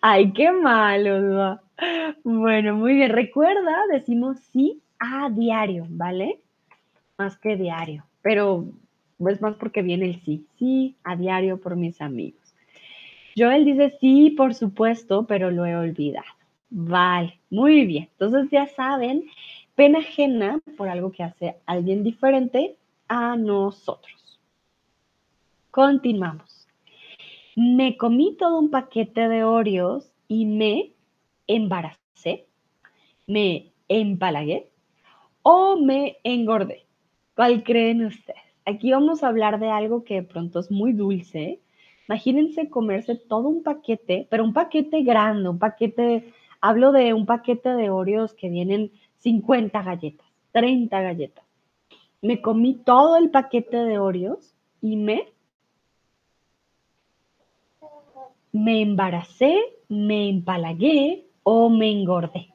Ay, qué malo, Dúa. Bueno, muy bien. Recuerda, decimos sí a diario, ¿vale? Más que diario, pero es más porque viene el sí. Sí a diario por mis amigos. Joel dice sí, por supuesto, pero lo he olvidado. Vale, muy bien. Entonces ya saben, pena ajena por algo que hace alguien diferente a nosotros. Continuamos. Me comí todo un paquete de Oreos y me embaracé, me empalagué o me engordé. ¿Cuál creen ustedes? Aquí vamos a hablar de algo que de pronto es muy dulce. Imagínense comerse todo un paquete, pero un paquete grande, un paquete, hablo de un paquete de Oreos que vienen 50 galletas, 30 galletas. Me comí todo el paquete de Oreos y me me embaracé, me empalagué o me engordé.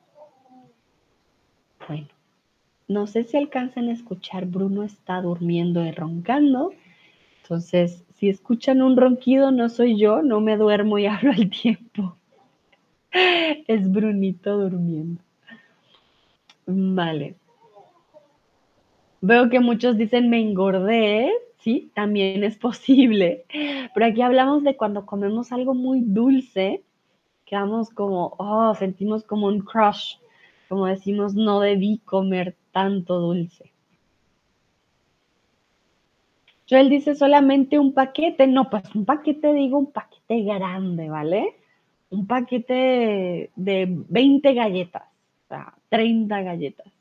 Bueno, no sé si alcanzan a escuchar, Bruno está durmiendo y roncando. Entonces, si escuchan un ronquido, no soy yo, no me duermo y hablo al tiempo. Es Brunito durmiendo. Vale. Veo que muchos dicen me engordé, sí, también es posible. Pero aquí hablamos de cuando comemos algo muy dulce, quedamos como, oh, sentimos como un crush, como decimos, no debí comer tanto dulce. Joel dice solamente un paquete. No, pues un paquete, digo un paquete grande, ¿vale? Un paquete de 20 galletas, o sea, 30 galletas.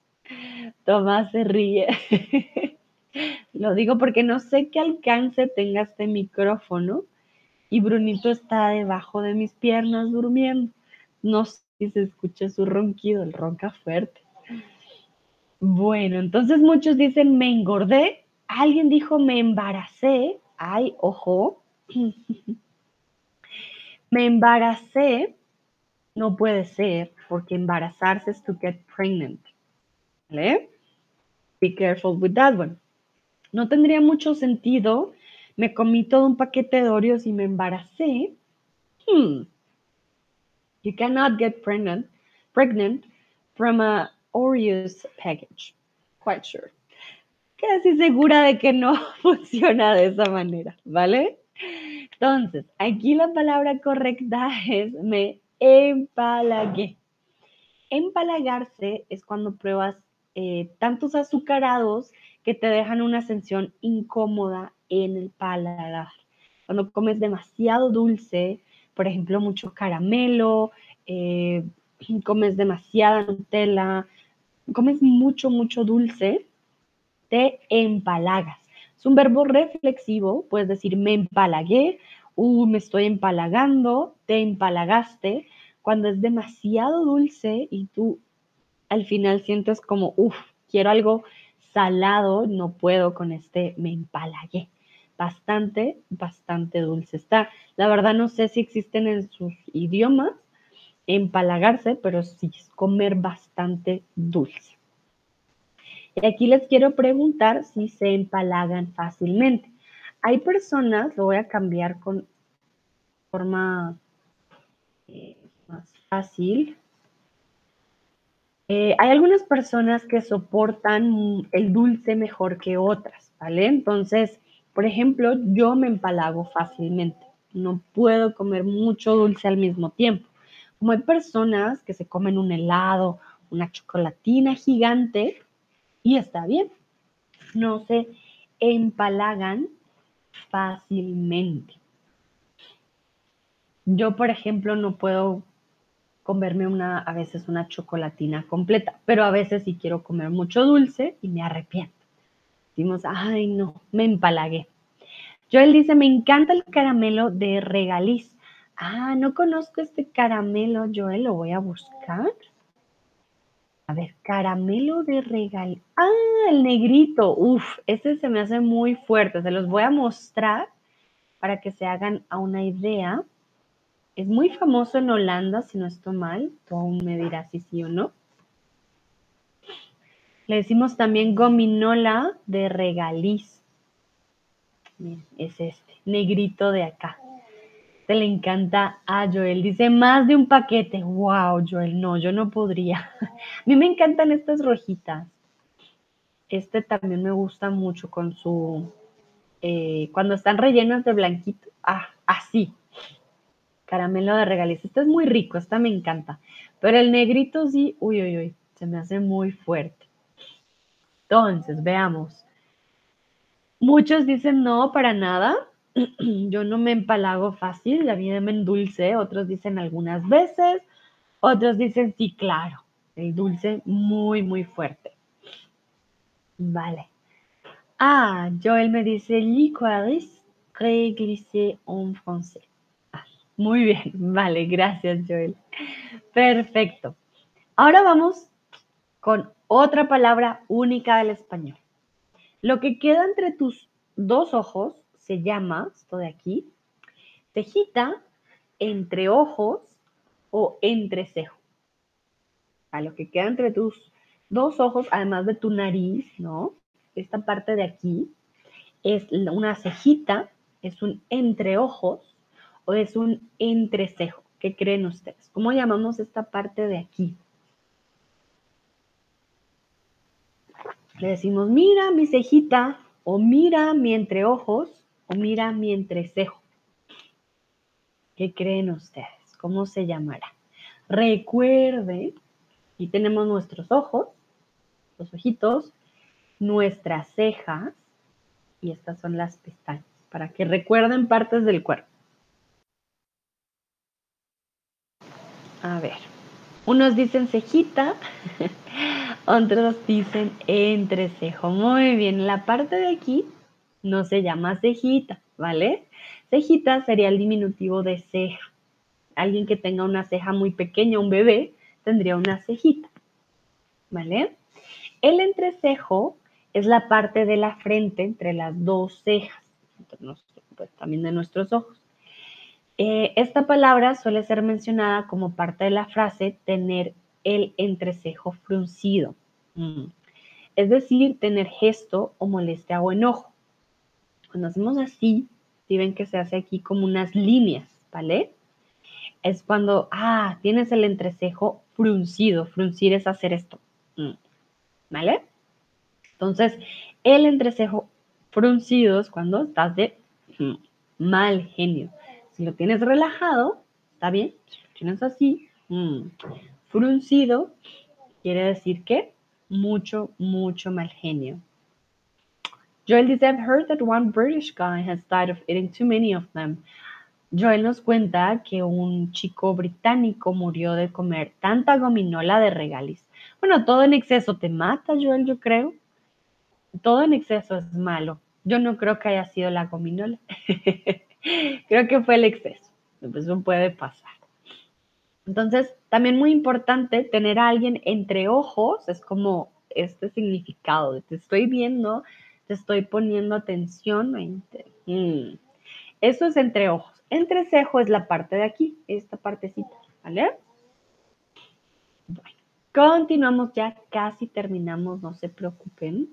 Tomás se ríe. Lo digo porque no sé qué alcance tenga este micrófono y Brunito está debajo de mis piernas durmiendo. No sé si se escucha su ronquido, el ronca fuerte. Bueno, entonces muchos dicen me engordé, alguien dijo me embaracé, ay, ojo, me embaracé, no puede ser, porque embarazarse es to get pregnant. ¿Vale? Be careful with that one. No tendría mucho sentido. Me comí todo un paquete de Oreos y me embaracé. Hmm. You cannot get pregnant, pregnant from a Oreos package. Quite sure. Casi segura de que no funciona de esa manera, ¿vale? Entonces, aquí la palabra correcta es me empalagué. Empalagarse es cuando pruebas eh, tantos azucarados que te dejan una sensación incómoda en el paladar. Cuando comes demasiado dulce, por ejemplo, mucho caramelo, eh, comes demasiada Nutella, comes mucho, mucho dulce, te empalagas. Es un verbo reflexivo, puedes decir me empalagué, uh, me estoy empalagando, te empalagaste. Cuando es demasiado dulce y tú al final sientes como, uff, quiero algo salado, no puedo con este, me empalagué. Bastante, bastante dulce está. La verdad no sé si existen en sus idiomas empalagarse, pero sí es comer bastante dulce. Y aquí les quiero preguntar si se empalagan fácilmente. Hay personas, lo voy a cambiar con forma eh, más fácil. Eh, hay algunas personas que soportan el dulce mejor que otras, ¿vale? Entonces, por ejemplo, yo me empalago fácilmente. No puedo comer mucho dulce al mismo tiempo. Como hay personas que se comen un helado, una chocolatina gigante y está bien. No se empalagan fácilmente. Yo, por ejemplo, no puedo comerme una, a veces una chocolatina completa, pero a veces sí quiero comer mucho dulce y me arrepiento. Decimos, ay no, me empalagué. Joel dice, me encanta el caramelo de regaliz. Ah, no conozco este caramelo, Joel, lo voy a buscar. A ver, caramelo de regaliz. Ah, el negrito. Uf, este se me hace muy fuerte. Se los voy a mostrar para que se hagan a una idea. Es muy famoso en Holanda, si no estoy mal. Tú aún me dirás si sí o no. Le decimos también gominola de regaliz. es este, negrito de acá. Te le encanta a Joel. Dice más de un paquete. Wow, Joel, no, yo no podría. A mí me encantan estas rojitas. Este también me gusta mucho con su, eh, cuando están rellenas de blanquito. Ah, así. Caramelo de regaliz. Este es muy rico, esta me encanta. Pero el negrito sí, uy, uy, uy, se me hace muy fuerte. Entonces, veamos. Muchos dicen no, para nada. Yo no me empalago fácil, la vida me endulce. Otros dicen algunas veces. Otros dicen sí, claro. El dulce muy, muy fuerte. Vale. Ah, Joel me dice licorice réglissé en francés. Muy bien, vale, gracias Joel. Perfecto. Ahora vamos con otra palabra única del español. Lo que queda entre tus dos ojos se llama, esto de aquí, cejita, entre ojos o entrecejo. A lo que queda entre tus dos ojos, además de tu nariz, ¿no? Esta parte de aquí es una cejita, es un entreojos o es un entrecejo. ¿Qué creen ustedes? ¿Cómo llamamos esta parte de aquí? Le decimos, mira mi cejita, o mira mi entreojos, o mira mi entrecejo. ¿Qué creen ustedes? ¿Cómo se llamará? Recuerden, y tenemos nuestros ojos, los ojitos, nuestras cejas, y estas son las pestañas, para que recuerden partes del cuerpo. A ver, unos dicen cejita, otros dicen entrecejo. Muy bien, la parte de aquí no se llama cejita, ¿vale? Cejita sería el diminutivo de ceja. Alguien que tenga una ceja muy pequeña, un bebé, tendría una cejita, ¿vale? El entrecejo es la parte de la frente entre las dos cejas, pues, también de nuestros ojos. Eh, esta palabra suele ser mencionada como parte de la frase tener el entrecejo fruncido. Mm. Es decir, tener gesto o molestia o enojo. Cuando hacemos así, si ven que se hace aquí como unas líneas, ¿vale? Es cuando, ah, tienes el entrecejo fruncido. Fruncir es hacer esto. Mm. ¿Vale? Entonces, el entrecejo fruncido es cuando estás de mm, mal genio. Si lo tienes relajado, está bien. Si lo tienes así, mm, fruncido, quiere decir que mucho, mucho mal genio. Joel dice, I've heard that one British guy has died of eating too many of them. Joel nos cuenta que un chico británico murió de comer tanta gominola de regalis. Bueno, todo en exceso te mata, Joel, yo creo. Todo en exceso es malo. Yo no creo que haya sido la gominola. Creo que fue el exceso. Eso puede pasar. Entonces, también muy importante tener a alguien entre ojos, es como este significado de te estoy viendo, te estoy poniendo atención. Mm. Eso es entre ojos. Entre cejo es la parte de aquí, esta partecita, ¿vale? Continuamos ya, casi terminamos, no se preocupen.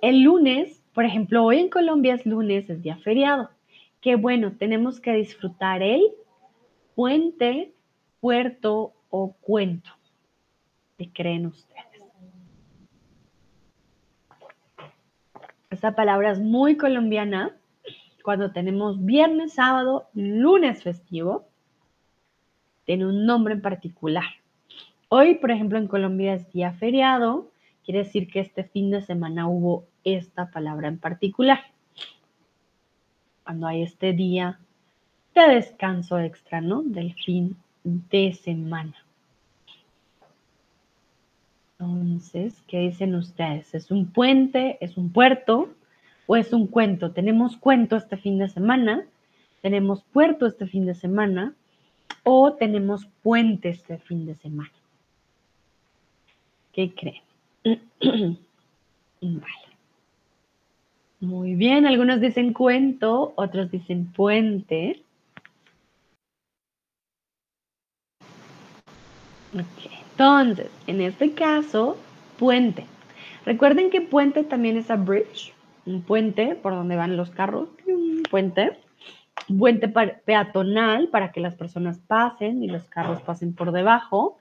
El lunes por ejemplo, hoy en Colombia es lunes, es día feriado. Qué bueno, tenemos que disfrutar el puente, puerto o cuento. ¿Qué creen ustedes? Esta palabra es muy colombiana. Cuando tenemos viernes, sábado, lunes festivo, tiene un nombre en particular. Hoy, por ejemplo, en Colombia es día feriado, quiere decir que este fin de semana hubo esta palabra en particular. Cuando hay este día de descanso extra, ¿no? Del fin de semana. Entonces, ¿qué dicen ustedes? ¿Es un puente? ¿Es un puerto? ¿O es un cuento? Tenemos cuento este fin de semana, tenemos puerto este fin de semana o tenemos puente este fin de semana. ¿Qué creen? vale. Muy bien, algunos dicen cuento, otros dicen puente. Entonces, en este caso, puente. Recuerden que puente también es a bridge, un puente por donde van los carros, un puente. Puente peatonal para que las personas pasen y los carros pasen por debajo.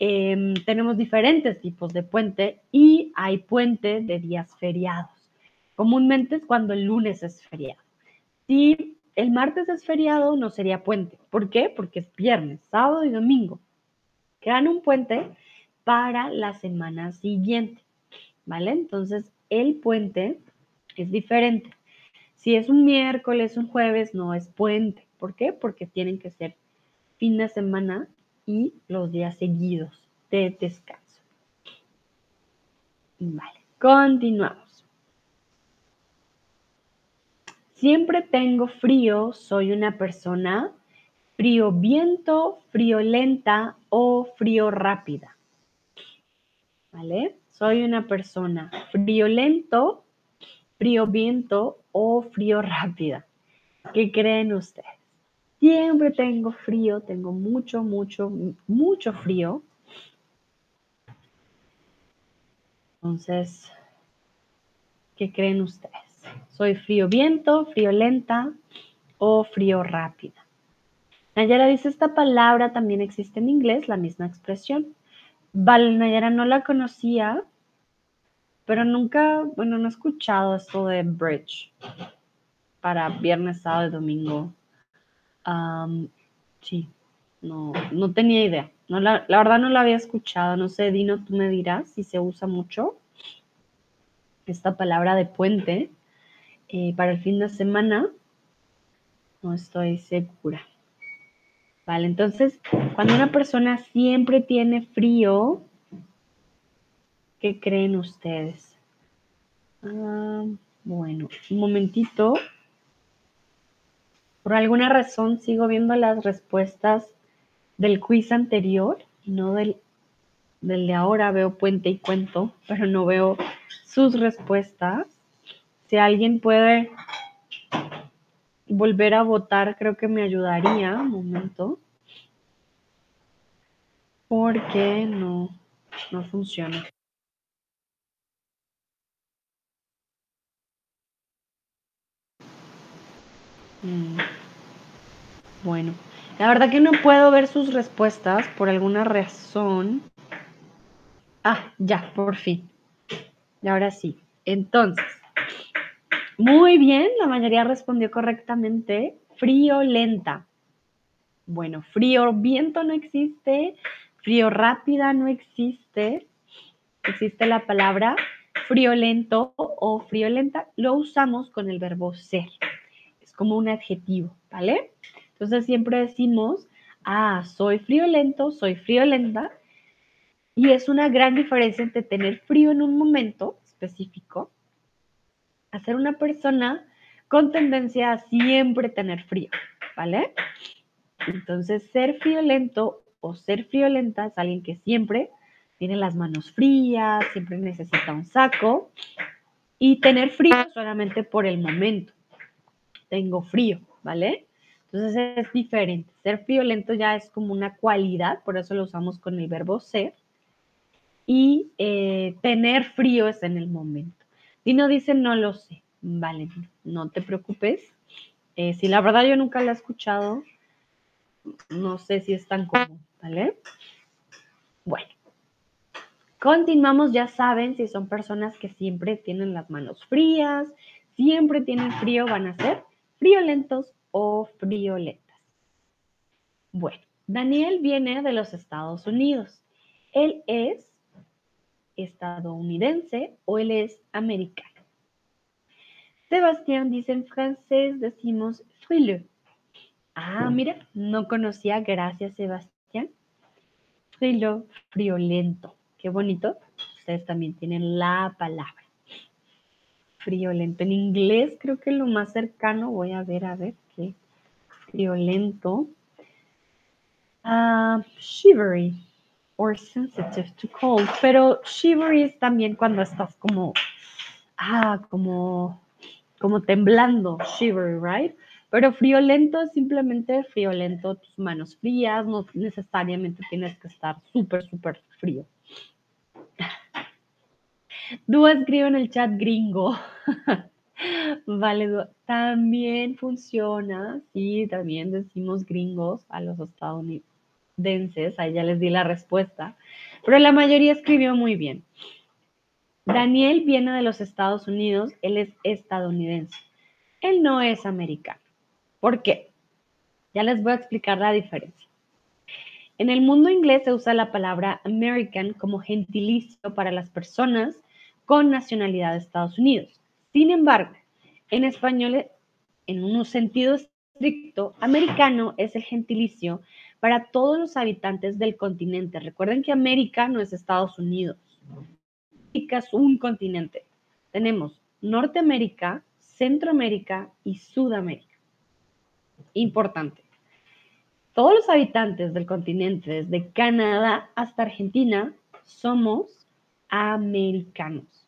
Em, tenemos diferentes tipos de puente y hay puente de días feriados. Comúnmente es cuando el lunes es feriado. Si el martes es feriado, no sería puente. ¿Por qué? Porque es viernes, sábado y domingo. Crean un puente para la semana siguiente. ¿Vale? Entonces, el puente es diferente. Si es un miércoles, un jueves, no es puente. ¿Por qué? Porque tienen que ser fin de semana y los días seguidos de descanso. Vale, continuamos. Siempre tengo frío, soy una persona frío viento, frío lenta o frío rápida. ¿Vale? Soy una persona frío lento, frío viento o frío rápida. ¿Qué creen ustedes? Siempre tengo frío, tengo mucho, mucho, mucho frío. Entonces, ¿qué creen ustedes? ¿Soy frío viento, frío lenta o frío rápida? Nayara dice, esta palabra también existe en inglés, la misma expresión. Vale, Nayara no la conocía, pero nunca, bueno, no he escuchado esto de bridge para viernes, sábado y domingo. sí, no, no tenía idea. No, la, verdad no la había escuchado. No sé, Dino, tú me dirás si se usa mucho esta palabra de puente eh, para el fin de semana. No estoy segura. Vale, entonces, cuando una persona siempre tiene frío, ¿Qué creen ustedes? Ah, bueno, un momentito. Por alguna razón sigo viendo las respuestas del quiz anterior y no del, del de ahora. Veo puente y cuento, pero no veo sus respuestas. Si alguien puede volver a votar, creo que me ayudaría. Un momento. Porque no, no funciona. Mm. Bueno, la verdad que no puedo ver sus respuestas por alguna razón. Ah, ya, por fin. Y ahora sí. Entonces, muy bien, la mayoría respondió correctamente. Frío lenta. Bueno, frío viento no existe, frío rápida no existe. Existe la palabra frío lento o frío lenta. Lo usamos con el verbo ser como un adjetivo, ¿vale? Entonces siempre decimos, ah, soy friolento, soy friolenta, y es una gran diferencia entre tener frío en un momento específico a ser una persona con tendencia a siempre tener frío, ¿vale? Entonces, ser friolento o ser friolenta es alguien que siempre tiene las manos frías, siempre necesita un saco y tener frío solamente por el momento tengo frío, ¿vale? Entonces es diferente. Ser violento ya es como una cualidad, por eso lo usamos con el verbo ser. Y eh, tener frío es en el momento. Si no dice no lo sé, vale, no te preocupes. Eh, si la verdad yo nunca la he escuchado, no sé si es tan común, ¿vale? Bueno, continuamos, ya saben, si son personas que siempre tienen las manos frías, siempre tienen frío, van a ser friolentos o friolentas. Bueno, Daniel viene de los Estados Unidos. Él es estadounidense o él es americano. Sebastián dice en francés, decimos frileux. Ah, mira, no conocía, gracias Sebastián. Frileux, friolento. Qué bonito. Ustedes también tienen la palabra friolento. En inglés creo que lo más cercano, voy a ver, a ver qué friolento. Uh, shivery or sensitive to cold, pero shivery es también cuando estás como, ah, como como temblando, shiver, right? Pero friolento es simplemente friolento, tus manos frías, no necesariamente tienes que estar súper, súper frío. Dúa escribe en el chat gringo. vale, también funciona, sí, también decimos gringos a los estadounidenses, ahí ya les di la respuesta, pero la mayoría escribió muy bien. Daniel viene de los Estados Unidos, él es estadounidense, él no es americano. ¿Por qué? Ya les voy a explicar la diferencia. En el mundo inglés se usa la palabra American como gentilicio para las personas con nacionalidad de Estados Unidos. Sin embargo, en español, en un sentido estricto, americano es el gentilicio para todos los habitantes del continente. Recuerden que América no es Estados Unidos. América es un continente. Tenemos Norteamérica, Centroamérica y Sudamérica. Importante. Todos los habitantes del continente, desde Canadá hasta Argentina, somos americanos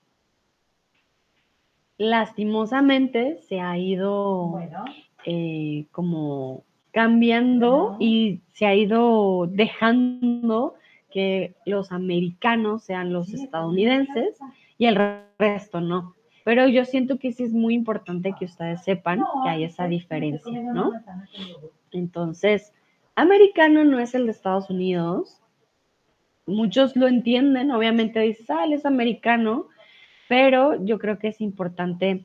lastimosamente se ha ido eh, como cambiando y se ha ido dejando que los americanos sean los estadounidenses y el resto no. Pero yo siento que sí es muy importante que ustedes sepan que hay esa diferencia, ¿no? Entonces, americano no es el de Estados Unidos. Muchos lo entienden, obviamente dices, ah, él es americano, pero yo creo que es importante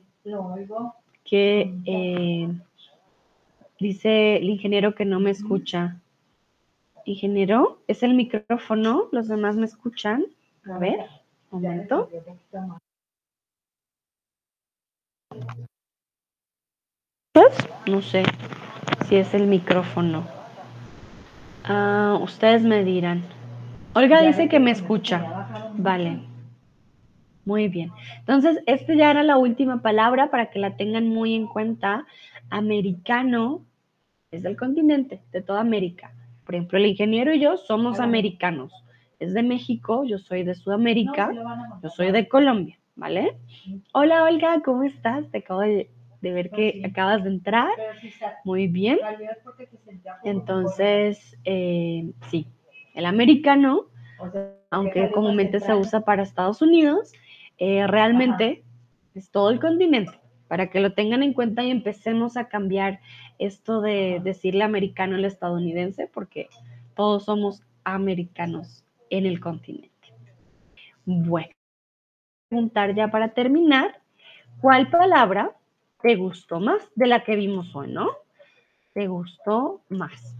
que eh, dice el ingeniero que no me escucha. Ingeniero, ¿es el micrófono? ¿Los demás me escuchan? A ver, un momento. Pues, no sé si es el micrófono. Ah, ustedes me dirán. Olga dice que me escucha. Vale. Muy bien. Entonces, esta ya era la última palabra para que la tengan muy en cuenta. Americano es del continente, de toda América. Por ejemplo, el ingeniero y yo somos americanos. Es de México, yo soy de Sudamérica, yo soy de Colombia, ¿vale? Hola Olga, ¿cómo estás? Te acabo de, ver que acabas de entrar. Muy bien. Entonces, eh, sí, el americano, aunque comúnmente se usa para Estados Unidos, eh, realmente es todo el continente, para que lo tengan en cuenta y empecemos a cambiar esto de decirle americano al estadounidense, porque todos somos americanos en el continente. Bueno, preguntar ya para terminar, ¿cuál palabra te gustó más de la que vimos hoy, no? ¿Te gustó más?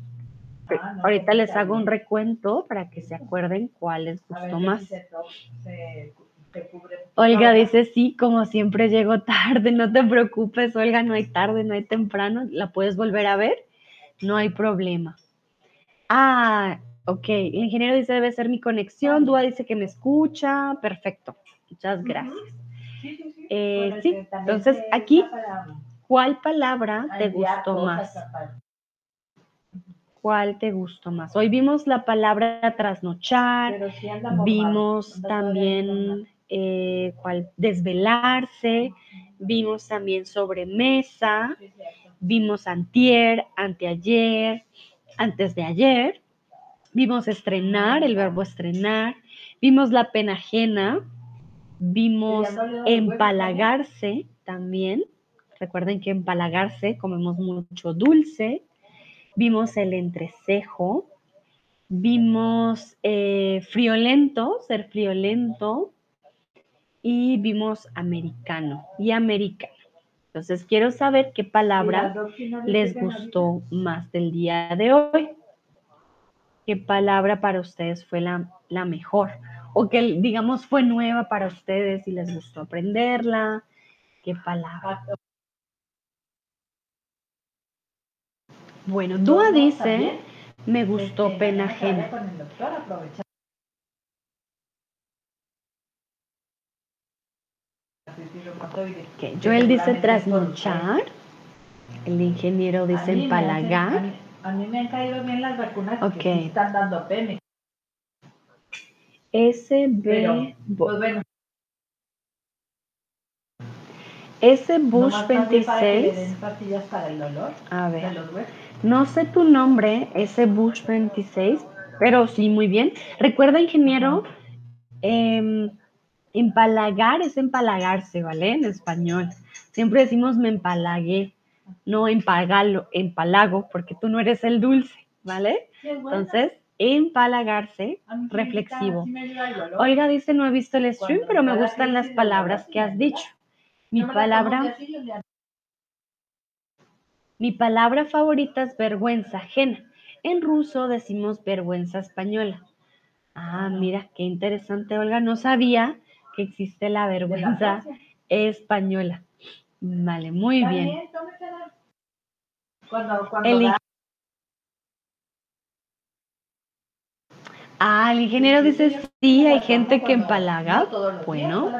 Ah, Ahorita les hago un recuento para que se acuerden cuál les gustó más. Olga dice, sí, como siempre llego tarde, no te preocupes, Olga, no hay tarde, no hay temprano, la puedes volver a ver, no hay problema. Ah, ok, el ingeniero dice, debe ser mi conexión, Dúa dice que me escucha, perfecto, muchas gracias. Eh, sí, entonces aquí, ¿cuál palabra te gustó más? ¿Cuál te gustó más? Hoy vimos la palabra trasnochar, vimos también eh, cual, desvelarse, vimos también sobremesa, vimos antier, anteayer, antes de ayer, vimos estrenar, el verbo estrenar, vimos la pena ajena, vimos empalagarse también. Recuerden que empalagarse comemos mucho dulce. Vimos el entrecejo. Vimos eh, friolento, ser friolento y vimos americano y americano. Entonces quiero saber qué palabra les gustó más del día de hoy. ¿Qué palabra para ustedes fue la, la mejor? O que digamos fue nueva para ustedes y les gustó aprenderla. ¿Qué palabra? Bueno, Dúa dice, me gustó este, pena ajena. Okay. Joel dice trasnochar. El ingeniero dice empalagar. A mí, me han caído bien las vacunas que están dando pena. SB. pues bueno. ese No Bush más también para que le 26. den pastillas para el dolor A ver. No sé tu nombre, ese Bush 26, pero sí, muy bien. Recuerda, ingeniero, empalagar es empalagarse, ¿vale? En español. Siempre decimos me empalagué, no empagalo, empalago, porque tú no eres el dulce, ¿vale? Entonces, empalagarse, reflexivo. Olga dice, no he visto el stream, pero me gustan las palabras que has dicho. Mi palabra... Mi palabra favorita es vergüenza ajena. En ruso decimos vergüenza española. Ah, mira, qué interesante, Olga. No sabía que existe la vergüenza española. Vale, muy bien. Cuando, cuando El Ah, el ingeniero dice, sí, hay gente que empalaga. Bueno,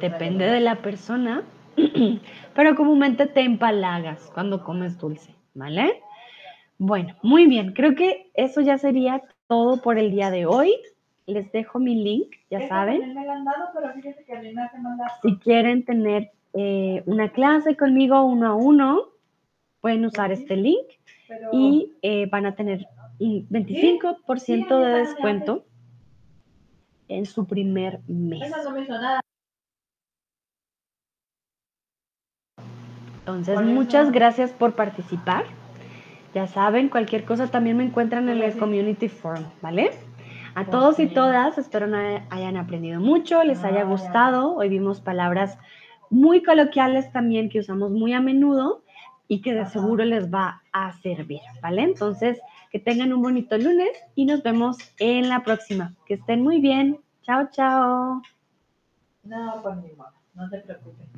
depende de la persona, pero comúnmente te empalagas cuando comes dulce, ¿vale? Bueno, muy bien, creo que eso ya sería todo por el día de hoy. Les dejo mi link, ya Esa saben. me han dado, pero fíjate que a mí me hace Si quieren tener eh, una clase conmigo uno a uno, pueden usar este link pero- y eh, van a tener un 25% de descuento en su primer mes. Esa no me hizo nada. Entonces, Por eso- muchas gracias por participar. Ya saben, cualquier cosa también me encuentran en el. Community Forum, ¿vale? A todos y todas, espero no hayan aprendido mucho, les haya ya. gustado. Hoy vimos palabras muy coloquiales también que usamos muy a menudo y que de seguro les va a servir, ¿vale? Entonces, que tengan un bonito lunes y nos vemos en la próxima. Que estén muy bien. Chao, chao. No, pues no te preocupes.